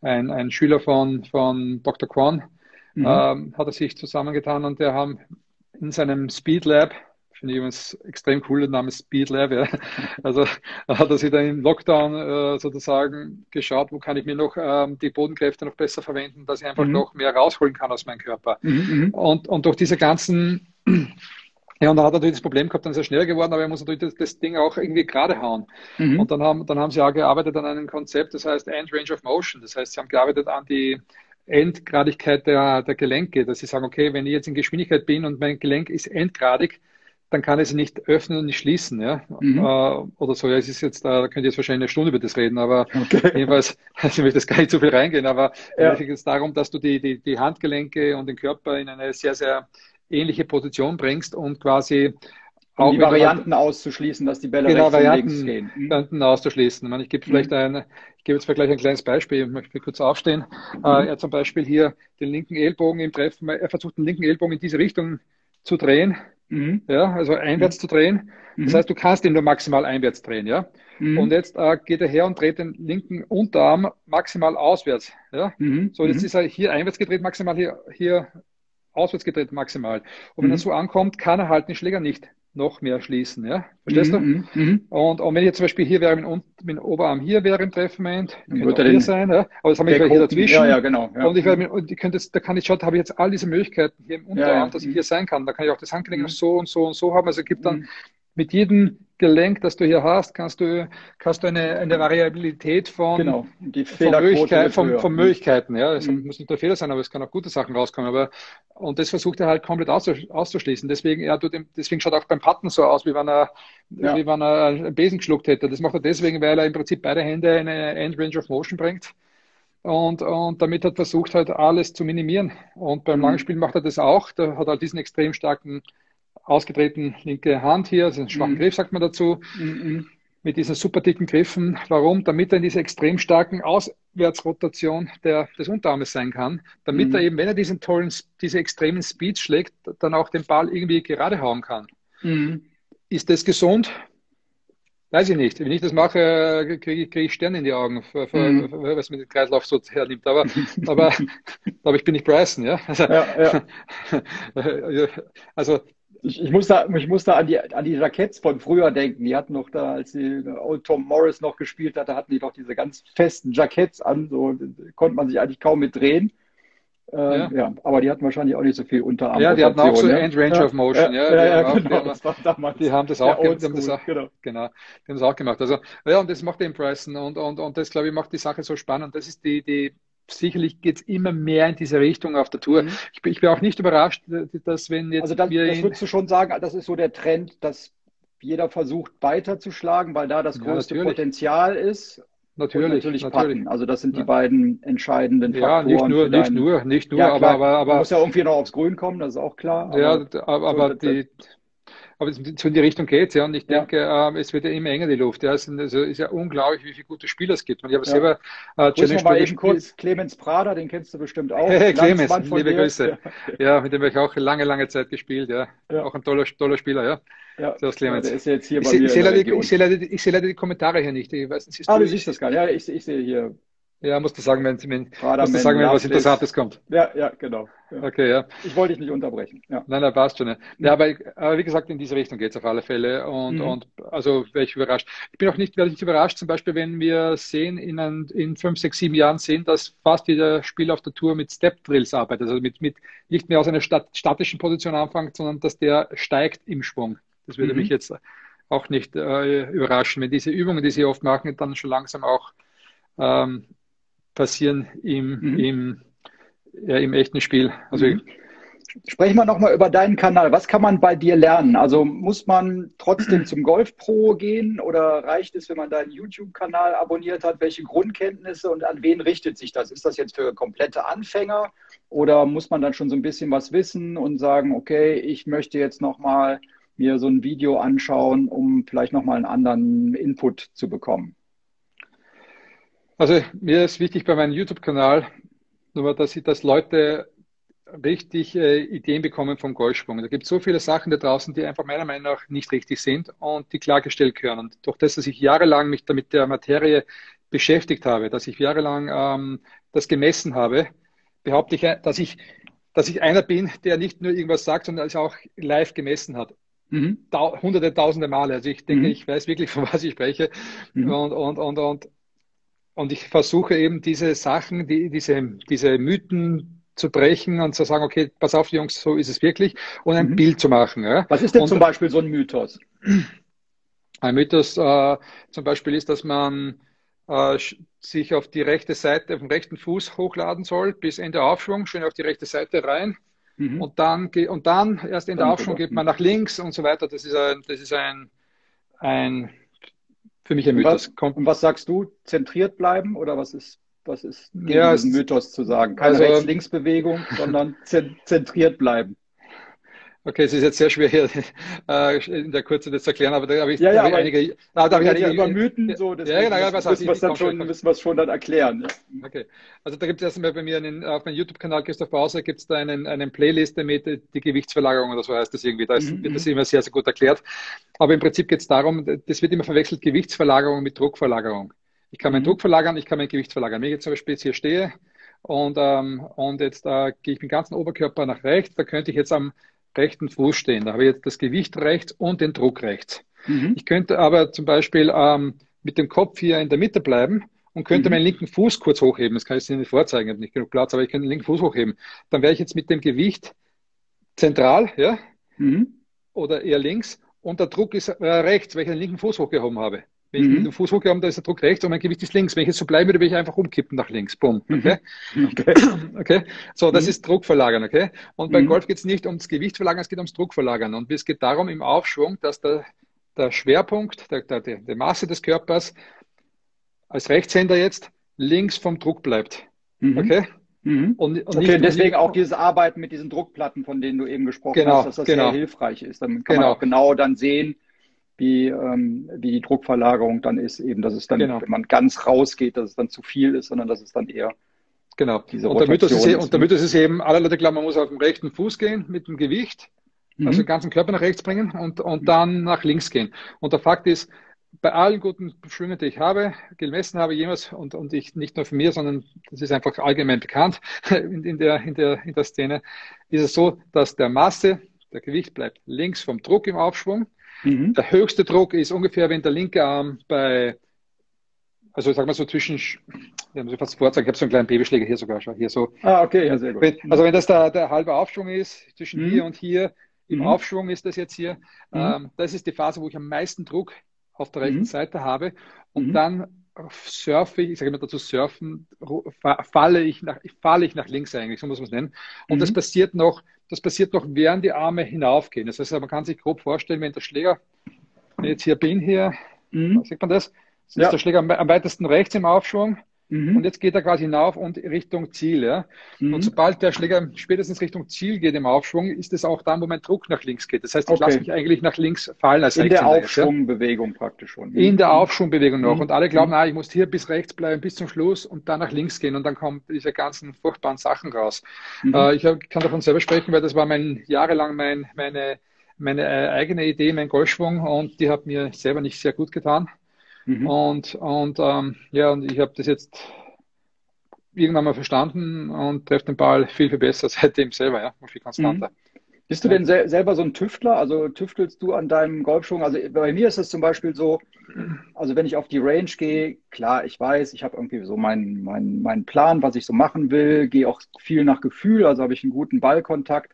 ein, ein Schüler von, von Dr. Quan, mhm. ähm, hat er sich zusammengetan und der haben in seinem Speed Lab finde ich übrigens extrem cool, der Name Speed Lab. Ja. Also hat er sich dann im Lockdown äh, sozusagen geschaut, wo kann ich mir noch ähm, die Bodenkräfte noch besser verwenden, dass ich einfach mhm. noch mehr rausholen kann aus meinem Körper. Mhm, mhm. und, und durch diese ganzen ja, und dann hat er natürlich das Problem gehabt, dann ist er schneller geworden, aber er muss natürlich das, das Ding auch irgendwie gerade hauen. Mhm. Und dann haben, dann haben sie auch gearbeitet an einem Konzept, das heißt End Range of Motion. Das heißt, sie haben gearbeitet an die Endgradigkeit der, der Gelenke, dass sie sagen, okay, wenn ich jetzt in Geschwindigkeit bin und mein Gelenk ist endgradig, dann kann ich sie nicht öffnen und nicht schließen, ja. Mhm. Äh, oder so, ja, es ist jetzt, da könnt ihr jetzt wahrscheinlich eine Stunde über das reden, aber okay. jedenfalls, also ich möchte jetzt gar nicht zu viel reingehen, aber ja. es geht darum, dass du die, die, die Handgelenke und den Körper in eine sehr, sehr ähnliche Position bringst und quasi um auch die Varianten halt, auszuschließen, dass die Bälle genau, rechts Varianten, links gehen. Mhm. Varianten auszuschließen. Ich, meine, ich gebe vielleicht mhm. ein, ich gebe jetzt vielleicht ein kleines Beispiel, ich möchte kurz aufstehen. Mhm. Äh, er hat zum Beispiel hier den linken Ellbogen im Treffen, er versucht den linken Ellbogen in diese Richtung zu drehen Mhm. Ja, also einwärts mhm. zu drehen. Das mhm. heißt, du kannst ihn nur maximal einwärts drehen, ja. Mhm. Und jetzt äh, geht er her und dreht den linken Unterarm maximal auswärts. Ja. Mhm. So, jetzt ist er hier einwärts gedreht, maximal hier, hier auswärts gedreht maximal. Und wenn er so ankommt, kann er halt den Schläger nicht noch mehr schließen. Ja? Verstehst du? Mhm, mhm. Und, und wenn ich jetzt zum Beispiel hier wäre, mit, dem Oberarm hier wäre im Treffmoment, könnte hier sein, ja? aber das haben wir hier dazwischen. Ja, ja, genau. Ja. Und ich werde, und ich könnte, da kann ich schauen, da habe ich jetzt all diese Möglichkeiten hier im Unterarm, ja, dass ich mhm. hier sein kann. Da kann ich auch das Handgelenk mhm. so und so und so haben. Also es gibt dann mhm. Mit jedem Gelenk, das du hier hast, kannst du, kannst du eine, eine Variabilität von, genau. Die von, Möglichkeit, von, von, Möglichkeiten. Ja, es mhm. muss nicht der Fehler sein, aber es kann auch gute Sachen rauskommen. Aber, und das versucht er halt komplett auszuschließen. Deswegen, er tut, deswegen schaut auch beim Patten so aus, wie wenn er, ja. wie wenn er einen Besen geschluckt hätte. Das macht er deswegen, weil er im Prinzip beide Hände in eine End Range of Motion bringt. Und, und damit hat versucht halt alles zu minimieren. Und beim mhm. Langspiel macht er das auch. Da hat er diesen extrem starken ausgetreten linke Hand hier, also einen schwachen mhm. Griff sagt man dazu, mhm. mit diesen super dicken Griffen. Warum? Damit er in dieser extrem starken Auswärtsrotation der, des Unterarmes sein kann, damit mhm. er eben, wenn er diesen tollen, diese extremen Speeds schlägt, dann auch den Ball irgendwie gerade hauen kann. Mhm. Ist das gesund? Weiß ich nicht. Wenn ich das mache, kriege ich, krieg ich Sterne in die Augen, für, für, mhm. was mir den Kreislauf so hernimmt. Aber, aber, aber ich bin nicht Bryson, ja. Also, ja, ja. also ich, ich, muss da, ich muss da an die, an die Jacketts von früher denken. Die hatten noch da, als die Old Tom Morris noch gespielt hatte, hatten die doch diese ganz festen Jacketts an. So konnte man sich eigentlich kaum mit drehen. Äh, ja. ja. aber die hatten wahrscheinlich auch nicht so viel Unterarm. Ja, die hatten auch so ne? End Range ja. of Motion. Ja, ja, ja, ja genau. das war damals die haben das auch, die haben das auch, genau. genau, die haben das auch gemacht. Also, ja, und das macht den Bryson und, und, und das, glaube ich, macht die Sache so spannend. Das ist die, die, sicherlich geht es immer mehr in diese Richtung auf der Tour. Mhm. Ich, bin, ich, bin auch nicht überrascht, dass wenn jetzt. Also, das, das würdest du schon sagen, das ist so der Trend, dass jeder versucht weiterzuschlagen, weil da das größte ja, Potenzial ist. Natürlich, natürlich, natürlich. Also das sind die beiden entscheidenden Faktoren. Ja, nicht nur, nicht nur, nicht nur, ja, aber, aber, aber. muss ja irgendwie noch aufs Grün kommen, das ist auch klar. Ja, aber, aber so, die, aber so in die Richtung geht ja. Und ich denke, ja. ähm, es wird ja immer enger die Luft. Ja. Es ist, also, ist ja unglaublich, wie viele gute Spieler es gibt. Und ich habe ja. selber äh, Challenge mal eben kurz Clemens Prada, den kennst du bestimmt auch. Hey, Clemens, liebe dir. Grüße. Ja. ja. mit dem habe ich auch lange, lange Zeit gespielt. Ja. Auch ein toller, toller Spieler, ja. Ja, so Clemens. der ist jetzt hier bei ich, mir. Ich sehe leider, leider, seh leider, die Kommentare hier nicht. Ich weiß, ah, du siehst das gar nicht. Ja, ich, ich sehe hier ja, musst du sagen, wenn, wenn, musst du sagen, wenn was Interessantes kommt. Ja, ja, genau. Ja. Okay, ja. Ich wollte dich nicht unterbrechen. Ja. Nein, nein, passt schon. Ja, aber, aber wie gesagt, in diese Richtung geht es auf alle Fälle. Und, mhm. und also wäre ich überrascht. Ich bin auch nicht, werde nicht überrascht, zum Beispiel, wenn wir sehen, in, ein, in fünf, sechs, sieben Jahren sehen, dass fast jeder Spieler auf der Tour mit Step-Drills arbeitet. Also mit, mit nicht mehr aus einer stat statischen Position anfängt, sondern dass der steigt im Schwung. Das würde mhm. mich jetzt auch nicht äh, überraschen, wenn diese Übungen, die sie oft machen, dann schon langsam auch ähm, passieren im, mhm. im, ja, im echten Spiel. Also mhm. Sprechen wir nochmal über deinen Kanal. Was kann man bei dir lernen? Also muss man trotzdem zum Golf Pro gehen oder reicht es, wenn man deinen YouTube-Kanal abonniert hat? Welche Grundkenntnisse und an wen richtet sich das? Ist das jetzt für komplette Anfänger oder muss man dann schon so ein bisschen was wissen und sagen, okay, ich möchte jetzt nochmal mir so ein Video anschauen, um vielleicht nochmal einen anderen Input zu bekommen? Also mir ist wichtig bei meinem YouTube-Kanal, nur dass, ich, dass Leute richtig äh, Ideen bekommen vom Golfsprung. Da gibt es so viele Sachen da draußen, die einfach meiner Meinung nach nicht richtig sind und die klargestellt gehören. Und durch das, dass ich jahrelang mich damit der Materie beschäftigt habe, dass ich jahrelang ähm, das gemessen habe, behaupte ich, dass ich, dass ich einer bin, der nicht nur irgendwas sagt, sondern es auch live gemessen hat. Mhm. hunderte, tausende Male. Also ich denke, mhm. ich weiß wirklich, von was ich spreche. Mhm. Und, und, und, und und ich versuche eben diese Sachen, die, diese, diese Mythen zu brechen und zu sagen, okay, pass auf, Jungs, so ist es wirklich, und ein mhm. Bild zu machen. Ja. Was ist denn und, zum Beispiel so ein Mythos? Ein Mythos äh, zum Beispiel ist, dass man äh, sich auf die rechte Seite, auf den rechten Fuß hochladen soll, bis Ende Aufschwung, schön auf die rechte Seite rein. Mhm. Und, dann, und dann erst in der Aufschwung geht man nach links und so weiter. Das ist ein, das ist ein, ein für mich ein Mythos. Und was, und was sagst du? Zentriert bleiben oder was ist, was ist gegen ja, diesen Mythos zu sagen? Keine also, Rechts-Links-Bewegung, sondern zentriert bleiben. Okay, es ist jetzt sehr schwer hier äh, in der Kurze das zu erklären, aber da habe ich, ja, ja, hab ich einige. Da, da habe ich einige über Mythen so, das ja, genau, ja, was müssen wir dann schon, müssen wir es schon dann erklären. Ja. Okay, also da gibt es erstmal bei mir einen, auf meinem YouTube-Kanal Christoph Bauser gibt es da einen, einen Playliste mit die Gewichtsverlagerung oder so heißt das irgendwie. Da ist, mhm. wird das immer sehr, sehr gut erklärt. Aber im Prinzip geht es darum, das wird immer verwechselt, Gewichtsverlagerung mit Druckverlagerung. Ich kann meinen mhm. Druck verlagern, ich kann mein Gewicht verlagern. Wenn ich jetzt zum Beispiel jetzt hier stehe und, ähm, und jetzt äh, gehe ich mit dem ganzen Oberkörper nach rechts, da könnte ich jetzt am rechten Fuß stehen. Da habe ich jetzt das Gewicht rechts und den Druck rechts. Mhm. Ich könnte aber zum Beispiel ähm, mit dem Kopf hier in der Mitte bleiben und könnte mhm. meinen linken Fuß kurz hochheben. Das kann ich Ihnen nicht vorzeigen, ich habe nicht genug Platz, aber ich könnte den linken Fuß hochheben. Dann wäre ich jetzt mit dem Gewicht zentral, ja, mhm. oder eher links und der Druck ist äh, rechts, weil ich den linken Fuß hochgehoben habe. Wenn mhm. ich den Fuß hochgehoben habe, da ist der Druck rechts und mein Gewicht ist links. Wenn ich jetzt so bleibe, würde ich einfach umkippen nach links. Bumm. Mhm. Okay? okay. okay. So, das mhm. ist Druckverlagern, okay? Und beim mhm. Golf geht es nicht ums Gewicht verlagern, es geht ums Druckverlagern. Und es geht darum im Aufschwung, dass der, der Schwerpunkt, der, der, der Masse des Körpers als Rechtshänder jetzt links vom Druck bleibt. Mhm. Okay? Mhm. Und, und okay, deswegen auch dieses Arbeiten mit diesen Druckplatten, von denen du eben gesprochen genau, hast, dass das genau. sehr hilfreich ist. Dann kann genau. man auch genau dann sehen, wie, ähm, wie die Druckverlagerung dann ist, eben, dass es dann, genau. wenn man ganz rausgeht, dass es dann zu viel ist, sondern dass es dann eher Genau. Diese und damit, ist, und damit ist es eben, alle Leute glauben, man muss auf dem rechten Fuß gehen mit dem Gewicht, mhm. also den ganzen Körper nach rechts bringen und, und dann nach links gehen. Und der Fakt ist, bei allen guten Schwüngen, die ich habe, gemessen habe jemals, und, und ich nicht nur von mir, sondern das ist einfach allgemein bekannt in, in, der, in, der, in der Szene, ist es so, dass der Masse, der Gewicht bleibt links vom Druck im Aufschwung. Mhm. Der höchste Druck ist ungefähr, wenn der linke Arm bei, also sagen wir so zwischen, ich habe fast vorzeigen, ich habe so einen kleinen Babyschläger hier sogar schon, hier so. Ah, okay, ja, sehr gut. Wenn, also wenn das der, der halbe Aufschwung ist, zwischen mhm. hier und hier, im mhm. Aufschwung ist das jetzt hier, mhm. ähm, das ist die Phase, wo ich am meisten Druck auf der rechten mhm. Seite habe und mhm. dann surfe ich, ich sage immer dazu surfen, falle ich nach, falle ich nach links eigentlich, so muss man es nennen. Und mhm. das passiert noch, das passiert noch, während die Arme hinaufgehen. Das heißt, man kann sich grob vorstellen, wenn der Schläger, wenn ich jetzt hier bin, hier, mhm. sieht man das? Das ja. ist der Schläger am weitesten rechts im Aufschwung Mhm. Und jetzt geht er quasi hinauf und Richtung Ziel. Ja? Mhm. Und sobald der Schläger spätestens Richtung Ziel geht im Aufschwung, ist es auch dann, wo mein Druck nach links geht. Das heißt, ich okay. lasse mich eigentlich nach links fallen als In der Aufschwungbewegung ja? praktisch schon. In der Aufschwungbewegung noch. Mhm. Und alle glauben, mhm. ah, ich muss hier bis rechts bleiben, bis zum Schluss und dann nach links gehen. Und dann kommen diese ganzen furchtbaren Sachen raus. Mhm. Äh, ich kann davon selber sprechen, weil das war mein jahrelang mein, meine, meine äh, eigene Idee, mein Golfschwung. Und die hat mir selber nicht sehr gut getan. Mhm. Und, und ähm, ja, und ich habe das jetzt irgendwann mal verstanden und treffe den Ball viel, viel besser seitdem selber, ja, viel konstanter. Mhm. Bist du denn sel selber so ein Tüftler? Also tüftelst du an deinem Golfschwung? Also bei mir ist es zum Beispiel so, also wenn ich auf die Range gehe, klar, ich weiß, ich habe irgendwie so meinen, meinen, meinen Plan, was ich so machen will, gehe auch viel nach Gefühl, also habe ich einen guten Ballkontakt.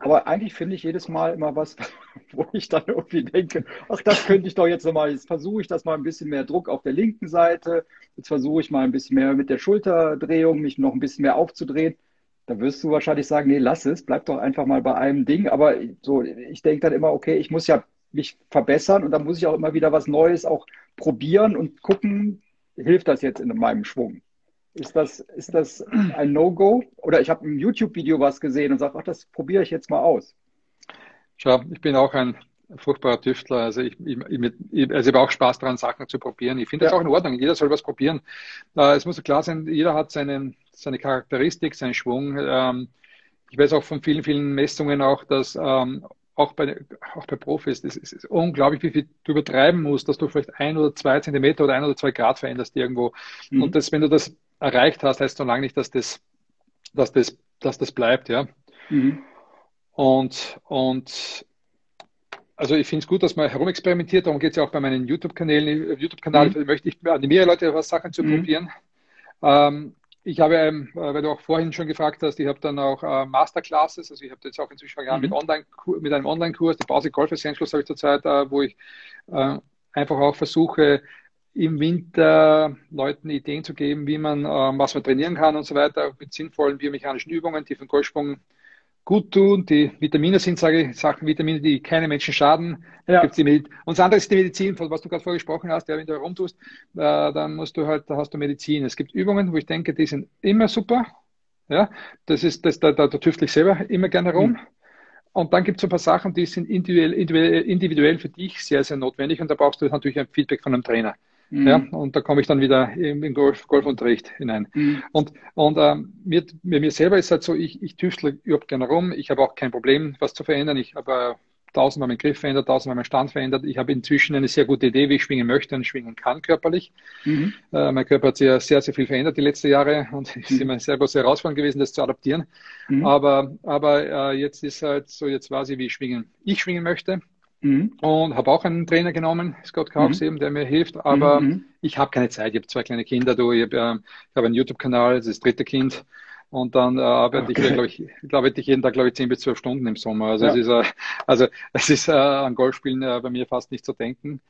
Aber eigentlich finde ich jedes Mal immer was, wo ich dann irgendwie denke, ach, das könnte ich doch jetzt nochmal, jetzt versuche ich das mal ein bisschen mehr Druck auf der linken Seite, jetzt versuche ich mal ein bisschen mehr mit der Schulterdrehung, mich noch ein bisschen mehr aufzudrehen. Da wirst du wahrscheinlich sagen, nee, lass es, bleib doch einfach mal bei einem Ding. Aber so, ich denke dann immer, okay, ich muss ja mich verbessern und dann muss ich auch immer wieder was Neues auch probieren und gucken, hilft das jetzt in meinem Schwung? Ist das, ist das ein No-Go? Oder ich habe im YouTube-Video was gesehen und sage, ach, das probiere ich jetzt mal aus. Schau, ich bin auch ein furchtbarer Tüftler. Also ich, ich, ich, also ich habe auch Spaß daran, Sachen zu probieren. Ich finde das ja. auch in Ordnung. Jeder soll was probieren. Äh, es muss klar sein, jeder hat seine, seine Charakteristik, seinen Schwung. Ähm, ich weiß auch von vielen, vielen Messungen auch, dass ähm, auch bei, auch bei Profis, das ist, ist unglaublich, wie viel du übertreiben musst, dass du vielleicht ein oder zwei Zentimeter oder ein oder zwei Grad veränderst irgendwo. Mhm. Und das, wenn du das erreicht hast, heißt noch lange nicht, dass das, dass das, dass das bleibt, ja. Mhm. Und, und also ich finde es gut, dass man herumexperimentiert, darum geht es ja auch bei meinen YouTube-Kanälen, YouTube-Kanal mhm. möchte ich animiere Leute, was Sachen zu mhm. probieren. Ähm, ich habe, ähm, weil du auch vorhin schon gefragt hast, ich habe dann auch äh, Masterclasses, also ich habe jetzt auch inzwischen mhm. mit, Online mit einem Online-Kurs, die Basic Golf Essentials habe ich zurzeit, äh, wo ich äh, einfach auch versuche, im Winter Leuten Ideen zu geben, wie man, ähm, was man trainieren kann und so weiter, mit sinnvollen biomechanischen Übungen, die für den Golfsprung gut tun. Die Vitamine sind, sage ich, Sachen, Vitamine, die keine Menschen schaden. Ja. Gibt's die und das andere ist die Medizin, von was du gerade vorgesprochen hast, ja, wenn du herumtust, äh, dann musst du halt, da hast du Medizin. Es gibt Übungen, wo ich denke, die sind immer super. Ja, das ist, das, da, da, da tüftel ich selber immer gerne rum. Mhm. Und dann gibt es ein paar Sachen, die sind individuell, individuell, individuell für dich sehr, sehr notwendig und da brauchst du natürlich ein Feedback von einem Trainer. Mhm. Ja, und da komme ich dann wieder in den Golf, Golfunterricht hinein. Mhm. Und, und ähm, mir, mir, mir selber ist halt so, ich, ich tüftle überhaupt gerne rum. Ich habe auch kein Problem, was zu verändern. Ich habe tausendmal meinen Griff verändert, tausendmal meinen Stand verändert. Ich habe inzwischen eine sehr gute Idee, wie ich schwingen möchte und schwingen kann körperlich. Mhm. Äh, mein Körper hat sich ja sehr, sehr viel verändert die letzten Jahre und es ist immer eine sehr große Herausforderung gewesen, das zu adaptieren. Mhm. Aber, aber äh, jetzt ist halt so, jetzt weiß ich, wie ich schwingen, ich schwingen möchte. Mhm. Und habe auch einen Trainer genommen, Scott Cox mhm. eben, der mir hilft. Aber mhm. ich habe keine Zeit. Ich habe zwei kleine Kinder, du, ich habe äh, hab einen YouTube-Kanal, das ist das dritte Kind. Und dann äh, arbeite okay. ich, glaube ich, glaube ich, jeden Tag, glaube ich, zehn bis zwölf Stunden im Sommer. Also ja. es ist, äh, also es ist äh, an Golfspielen äh, bei mir fast nicht zu denken.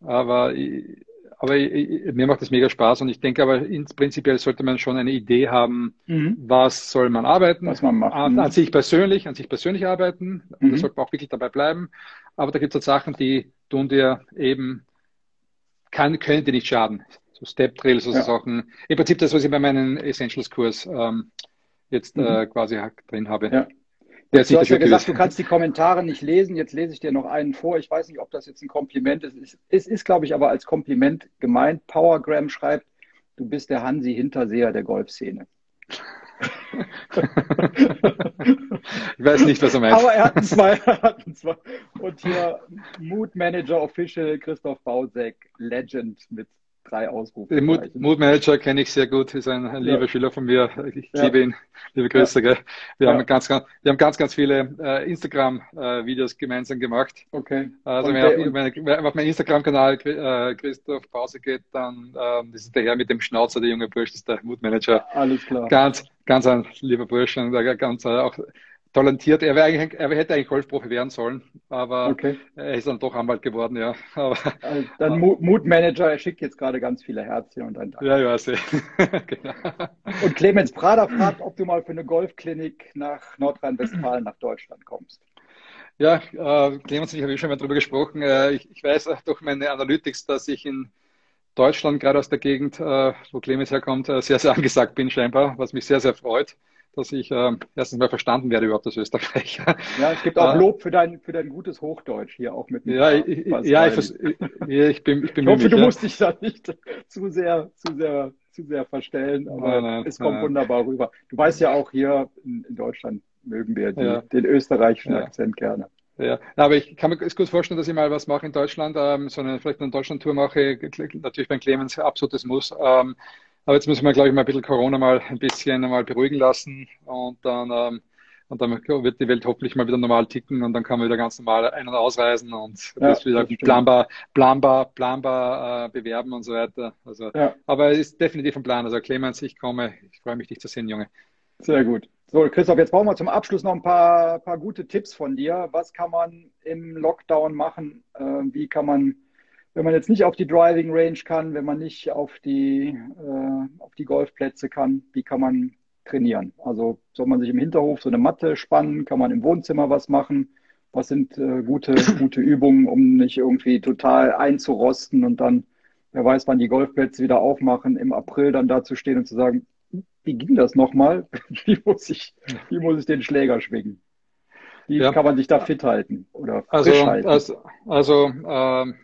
Aber, ich, aber ich, mir macht das mega Spaß und ich denke aber ins, prinzipiell sollte man schon eine Idee haben, mhm. was soll man arbeiten, was man macht. An, an, sich persönlich, an sich persönlich arbeiten. Und mhm. das sollte man auch wirklich dabei bleiben. Aber da gibt es halt Sachen, die tun dir eben, kann, können dir nicht schaden so Step Drills, so ja. Sachen. Im Prinzip das, was ich bei meinem Essentials-Kurs ähm, jetzt mhm. äh, quasi drin habe. Ja. Du hast ja gesagt, du kannst die Kommentare nicht lesen. Jetzt lese ich dir noch einen vor. Ich weiß nicht, ob das jetzt ein Kompliment ist. Es ist, ist glaube ich, aber als Kompliment gemeint. Powergram schreibt, du bist der Hansi Hinterseher der Golfszene. Ich weiß nicht, was er meint. Aber er hat zwei. Er hat zwei. Und hier Mood Manager Official Christoph Bausek, Legend mit drei Ausrufe. Den Mood, Mood Manager kenne ich sehr gut, ist ein, ein lieber Schüler von mir. Ich ja. liebe ihn. Liebe Grüße. Ja. Gell? Wir, haben ganz, ganz, wir haben ganz, ganz viele äh, Instagram-Videos äh, gemeinsam gemacht. Okay. Also und wer, auf, auf meinen Instagram-Kanal äh, Christoph Pause geht, dann ähm, das ist der Herr mit dem Schnauzer, der junge Bursch, das ist der Mood Manager. Alles klar. Ganz, ganz ein lieber Bursch und ganz äh, auch talentiert. Er, eigentlich, er hätte eigentlich Golfprofi werden sollen, aber okay. er ist dann doch Anwalt geworden, ja. Aber, also dann Mutmanager, er schickt jetzt gerade ganz viele Herzchen und ein Dank. Ja, ja, sehr. genau. Und Clemens Prader fragt, ob du mal für eine Golfklinik nach Nordrhein-Westfalen nach Deutschland kommst. Ja, äh, Clemens und ich habe schon mal darüber gesprochen. Äh, ich, ich, weiß durch meine Analytics, dass ich in Deutschland, gerade aus der Gegend, äh, wo Clemens herkommt, äh, sehr, sehr angesagt bin scheinbar, was mich sehr, sehr freut dass ich äh, erstens mal verstanden werde überhaupt als Österreicher. Ja, es gibt auch äh, Lob für dein, für dein gutes Hochdeutsch hier auch mit. Ja, ich, ja ich, ich, ich, bin, ich bin Ich hoffe, du musst dich da nicht zu sehr, zu sehr, zu sehr verstellen, aber nein, nein, es kommt nein. wunderbar rüber. Du weißt ja auch hier in, in Deutschland mögen wir die, ja. den österreichischen ja. Akzent gerne. Ja, aber ich kann mir gut vorstellen, dass ich mal was mache in Deutschland, ähm, so eine, vielleicht eine Deutschland-Tour mache, natürlich beim Clemens absolutes Muss. Ähm, aber jetzt müssen wir, glaube ich, mal ein bisschen Corona mal ein bisschen mal beruhigen lassen und dann, ähm, und dann wird die Welt hoffentlich mal wieder normal ticken und dann kann man wieder ganz normal ein- und ausreisen und ja, das wieder planbar, planbar, planbar äh, bewerben und so weiter. Also, ja. aber es ist definitiv ein Plan. Also Clemens, ich komme, ich freue mich, dich zu sehen, Junge. Sehr gut. So, Christoph, jetzt brauchen wir zum Abschluss noch ein paar, paar gute Tipps von dir. Was kann man im Lockdown machen? Äh, wie kann man wenn man jetzt nicht auf die Driving Range kann, wenn man nicht auf die, äh, auf die Golfplätze kann, wie kann man trainieren? Also soll man sich im Hinterhof so eine Matte spannen? Kann man im Wohnzimmer was machen? Was sind äh, gute, gute Übungen, um nicht irgendwie total einzurosten und dann, wer weiß, wann die Golfplätze wieder aufmachen, im April dann da zu stehen und zu sagen, wie ging das nochmal? Wie muss ich, wie muss ich den Schläger schwingen? Wie ja. kann man sich da fit halten oder also, halten? Also, also ähm,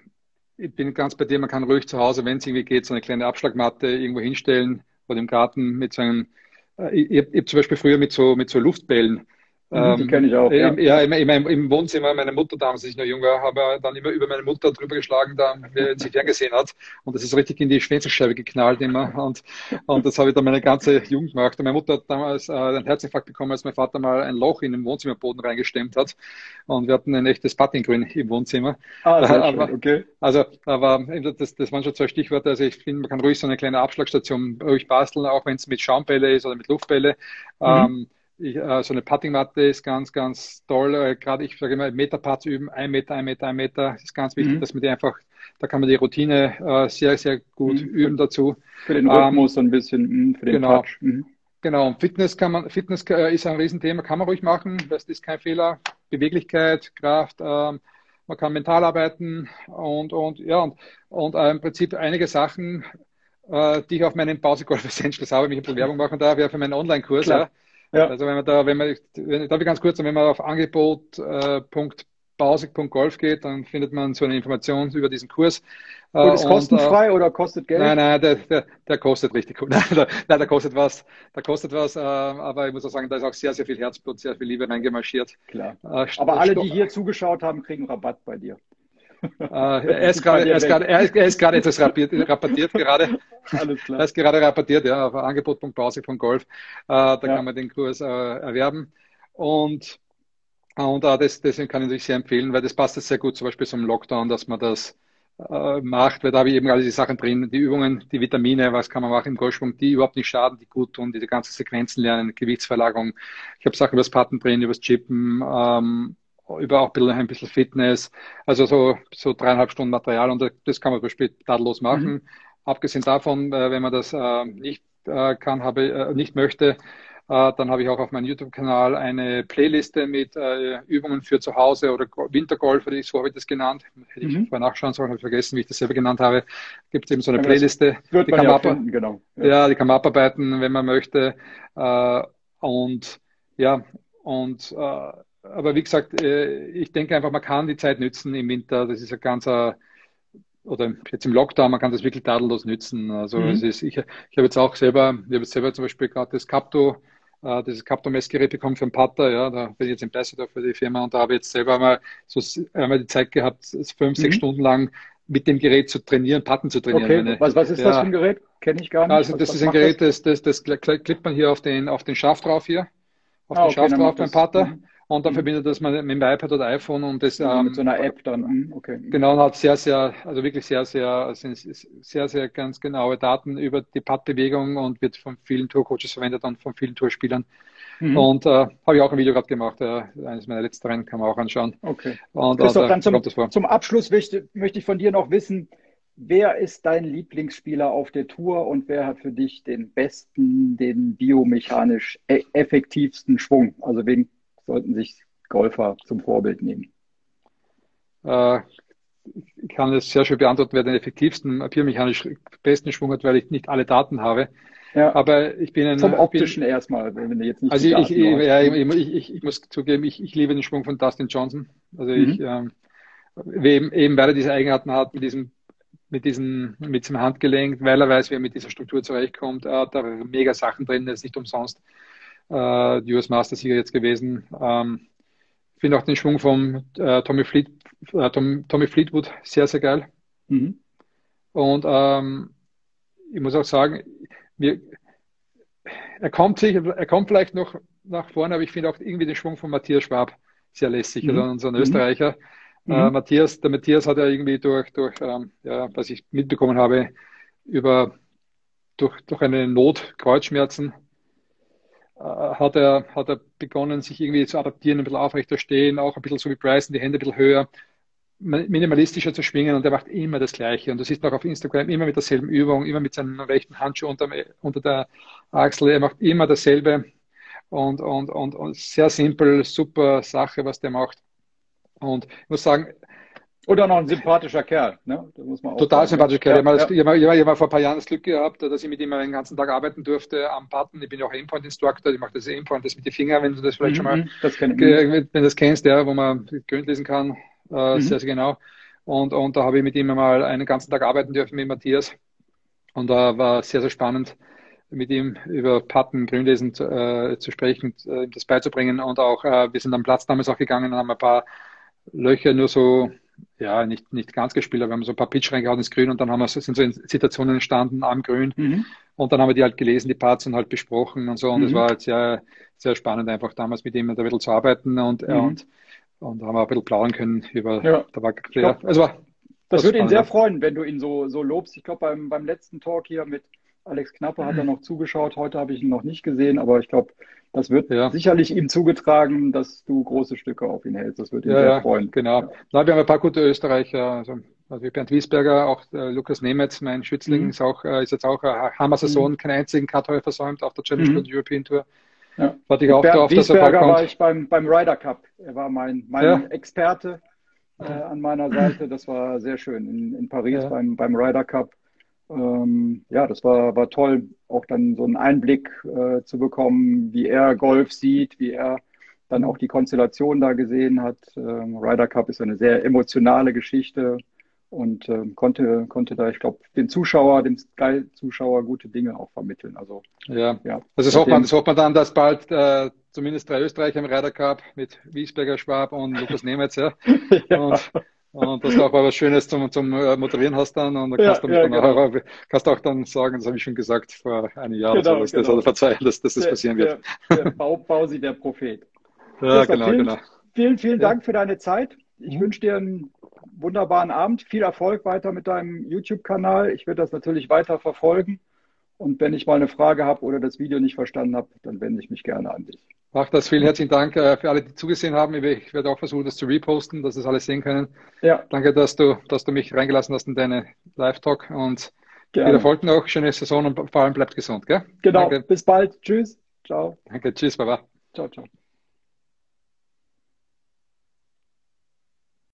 ich bin ganz bei dir, man kann ruhig zu Hause, wenn es irgendwie geht, so eine kleine Abschlagmatte irgendwo hinstellen oder im Garten mit so einem, äh, ich, ich habe zum Beispiel früher mit so, mit so Luftbällen die kenne ich auch. Ja, ja im, im, im, Wohnzimmer meiner Mutter damals, als ich noch jung war, habe dann immer über meine Mutter drüber geschlagen, dann, wenn sie ferngesehen hat. Und das ist richtig in die Schwänzelscheibe geknallt immer. Und, und das habe ich dann meine ganze Jugend gemacht. Und meine Mutter hat damals äh, einen Herzinfarkt bekommen, als mein Vater mal ein Loch in den Wohnzimmerboden reingestemmt hat. Und wir hatten ein echtes Puttinggrün im Wohnzimmer. Ah, sehr aber, schön. okay. Also, aber das, das waren schon zwei Stichworte. Also ich finde, man kann ruhig so eine kleine Abschlagstation ruhig basteln, auch wenn es mit Schaumbälle ist oder mit Luftbälle. Mhm. Ähm, ich, äh, so eine Puttingmatte ist ganz, ganz toll. Äh, Gerade ich sage immer, Meterparts üben, ein Meter, ein Meter, ein Meter. ist ganz wichtig, mhm. dass man die einfach, da kann man die Routine äh, sehr, sehr gut mhm. üben dazu. Für den Rhythmus ähm, ein bisschen, mh, für den genau. Touch. Mhm. Genau, Fitness kann man, Fitness äh, ist ein Riesenthema, kann man ruhig machen, das ist kein Fehler. Beweglichkeit, Kraft, ähm, man kann mental arbeiten und, und ja, und, und äh, im Prinzip einige Sachen, äh, die ich auf meinen Pause Golf Essentials habe, mich in Werbung machen darf, ja, für meinen Online-Kurs. Ja. Ja. Also wenn man da, wenn man, wenn, darf ich ganz kurz, wenn man auf Angebot.com basic.golf geht, dann findet man so eine Information über diesen Kurs. Und ist kostenfrei oder kostet Geld? Nein, nein, der, der, der kostet richtig gut. Nein, der, nein, der kostet was. Der kostet was, äh, aber ich muss auch sagen, da ist auch sehr, sehr viel Herzblut, sehr viel Liebe reingemarschiert. Klar. Äh, aber alle, die hier zugeschaut haben, kriegen Rabatt bei dir. Äh, er ist gerade, er ist gerade, er ist gerade etwas rappiert, rapportiert gerade. Alles klar. Er ist gerade rapportiert, ja, auf Angebot.basic.golf. Äh, da ja. kann man den Kurs äh, erwerben. Und, und äh, das, deswegen kann ich natürlich sehr empfehlen, weil das passt jetzt sehr gut, zum Beispiel zum Lockdown, dass man das äh, macht, weil da habe ich eben all diese Sachen drin, die Übungen, die Vitamine, was kann man machen im Golfschwung, die überhaupt nicht schaden, die gut tun, die die ganzen Sequenzen lernen, Gewichtsverlagerung. Ich habe Sachen über das Patten drin, über das Chippen, ähm, über auch ein bisschen Fitness, also so, so dreieinhalb Stunden Material und das kann man zum Beispiel tadellos machen. Mhm. Abgesehen davon, äh, wenn man das äh, nicht äh, kann, habe, nicht möchte, dann habe ich auch auf meinem YouTube-Kanal eine Playliste mit Übungen für zu Hause oder Wintergolf, oder so habe ich das genannt. Hätte ich mhm. vorher nachschauen sollen, habe ich vergessen, wie ich das selber genannt habe. Gibt es eben so eine Playliste. die kann, ja finden, genau. ja. ja. die kann man abarbeiten, wenn man möchte. Und ja, und äh, aber wie gesagt, äh, ich denke einfach, man kann die Zeit nützen im Winter. Das ist ein ganzer oder jetzt im Lockdown, man kann das wirklich tadellos nützen. Also mhm. es ist, ich, ich habe jetzt auch selber, ich habe jetzt selber zum Beispiel gerade das Capto äh, dieses Capto-Messgerät bekommen für einen Pater, ja, da bin ich jetzt in Düsseldorf für die Firma und da habe ich jetzt selber mal so einmal die Zeit gehabt, fünf, mhm. sechs Stunden lang mit dem Gerät zu trainieren, Patten zu trainieren. Okay. Meine, was, was ist ja, das für ein Gerät? Kenne ich gar nicht. Also das was, ist ein Gerät, das, das, das, das klippt man hier auf den, auf den Schaft drauf hier, auf ah, den okay, Schaft drauf beim Pater. Mhm und dann mhm. verbindet das man mit dem iPad oder iPhone und das ähm, mit so einer App dann. Mhm, okay. Genau, und hat sehr, sehr, also wirklich sehr, sehr, sehr, sehr ganz genaue Daten über die Padbewegung und wird von vielen Tourcoaches verwendet und von vielen Tourspielern. Mhm. Und äh, habe ich auch ein Video gerade gemacht. Äh, eines meiner letzten Rennen kann man auch anschauen. Okay. Und, Christoph, äh, dann zum, zum Abschluss möchte, möchte ich von dir noch wissen, Wer ist dein Lieblingsspieler auf der Tour und wer hat für dich den besten, den biomechanisch e-, effektivsten Schwung? Also wen sollten sich Golfer zum Vorbild nehmen? Äh, ich kann es sehr schön beantworten, wer den effektivsten, biomechanisch besten Schwung hat, weil ich nicht alle Daten habe. Ja. Aber ich bin ein. Zum optischen bin, erstmal, wenn du jetzt nicht. Also ich, ja, ich, ich, ich, muss zugeben, ich, ich liebe den Schwung von Dustin Johnson. Also mhm. ich, ähm, eben, eben weil er diese Eigenarten hat mit diesem, mit diesem, mit diesem Handgelenk, weil er weiß, wie er mit dieser Struktur zurechtkommt. Er hat da mega Sachen drin, das ist nicht umsonst äh, US Master-Sieger jetzt gewesen. Ähm, finde auch den Schwung von äh, Tommy, Fleet, äh, Tom, Tommy Fleetwood sehr, sehr geil. Mhm. Und ähm, ich muss auch sagen, wir, er kommt sich, er kommt vielleicht noch nach vorne, aber ich finde auch irgendwie den Schwung von Matthias Schwab sehr lässig, mhm. also unseren Österreicher. Mhm. Äh, Matthias, der Matthias hat ja irgendwie durch, durch ähm, ja, was ich mitbekommen habe, über durch, durch eine Not Kreuzschmerzen hat er, hat er begonnen, sich irgendwie zu adaptieren, ein bisschen aufrechter stehen, auch ein bisschen so wie Bryson, die Hände ein bisschen höher, minimalistischer zu schwingen und er macht immer das Gleiche. Und du siehst auch auf Instagram immer mit derselben Übung, immer mit seinem rechten Handschuh unter, unter der Achsel. Er macht immer dasselbe und, und, und, und sehr simpel, super Sache, was der macht. Und ich muss sagen, oder noch ein sympathischer Kerl, ne? Total sympathischer Kerl. Ja, ich habe ja. hab vor ein paar Jahren das Glück gehabt, dass ich mit ihm den ganzen Tag arbeiten durfte am Button. Ich bin ja auch Aimpoint-Instructor, ich mache das Aimpoint, das mit den Fingern, wenn du das vielleicht mhm, schon mal mhm. das wenn du das kennst, ja, wo man Grün lesen kann, äh, mhm. sehr, sehr genau. Und, und da habe ich mit ihm mal einen ganzen Tag arbeiten dürfen mit Matthias. Und da äh, war sehr, sehr spannend, mit ihm über Patten, Grünlesen äh, zu sprechen, äh, das beizubringen. Und auch, äh, wir sind am Platz damals auch gegangen und haben ein paar Löcher nur so ja, nicht, nicht ganz gespielt, aber wir haben so ein paar Pitch reingehauen ins Grün und dann haben wir, sind so Situationen entstanden am Grün. Mhm. Und dann haben wir die halt gelesen, die Parts und halt besprochen und so. Und es mhm. war halt sehr, sehr spannend, einfach damals mit ihm ein bisschen zu arbeiten und, mhm. und, und haben wir ein bisschen plaudern können über, ja. da war, ja, also war, das würde ihn sehr freuen, wenn du ihn so, so lobst. Ich glaube, beim, beim letzten Talk hier mit Alex Knappe hat er noch zugeschaut. Heute habe ich ihn noch nicht gesehen, aber ich glaube, das wird ja. sicherlich ihm zugetragen, dass du große Stücke auf ihn hältst. Das würde ihn ja, sehr freuen. Genau. Na, wir haben ein paar gute Österreicher, also, also wie Bernd Wiesberger, auch äh, Lukas Nemetz, mein Schützling, mhm. ist, auch, äh, ist jetzt auch eine Hammer-Saison, mhm. keinen einzigen Cut heuer versäumt auf der Challenge mhm. European Tour. Ja. Warte ich auch Bernd darauf, dass er war ich beim, beim Ryder Cup. Er war mein, mein ja. Experte äh, an meiner Seite. Das war sehr schön in, in Paris ja. beim, beim Ryder Cup ähm, ja, das war, war toll, auch dann so einen Einblick äh, zu bekommen, wie er Golf sieht, wie er dann auch die Konstellation da gesehen hat. Ähm, Ryder Cup ist eine sehr emotionale Geschichte und ähm, konnte, konnte da, ich glaube, den Zuschauer, dem Sky-Zuschauer gute Dinge auch vermitteln. Also, ja, ja. Also das hofft, man, das hofft man dann, dass bald äh, zumindest drei Österreicher im Ryder Cup mit Wiesberger Schwab und Lukas Nemetz, ja. ja. Und, und dass du auch mal was Schönes zum, zum äh, Moderieren hast dann und dann kannst, ja, du ja, dann genau. auch, kannst auch dann sagen, das habe ich schon gesagt vor einem Jahr, genau, so, dass genau. das, also verzeihen, dass, dass das passieren wird. Der, der Bau, Bausi, der Prophet. Ja, genau, vielen, genau. Vielen, vielen Dank für deine Zeit. Ich mhm. wünsche dir einen wunderbaren Abend. Viel Erfolg weiter mit deinem YouTube-Kanal. Ich werde das natürlich weiter verfolgen. Und wenn ich mal eine Frage habe oder das Video nicht verstanden habe, dann wende ich mich gerne an dich. Mach das. Vielen herzlichen Dank äh, für alle, die zugesehen haben. Ich werde auch versuchen, das zu reposten, dass das alle sehen können. Ja. Danke, dass du, dass du mich reingelassen hast in deine Live-Talk und gerne. viel Erfolg noch. Schöne Saison und vor allem bleibt gesund. Gell? Genau. Danke. Bis bald. Tschüss. Ciao. Danke. Tschüss. Baba. Ciao, ciao.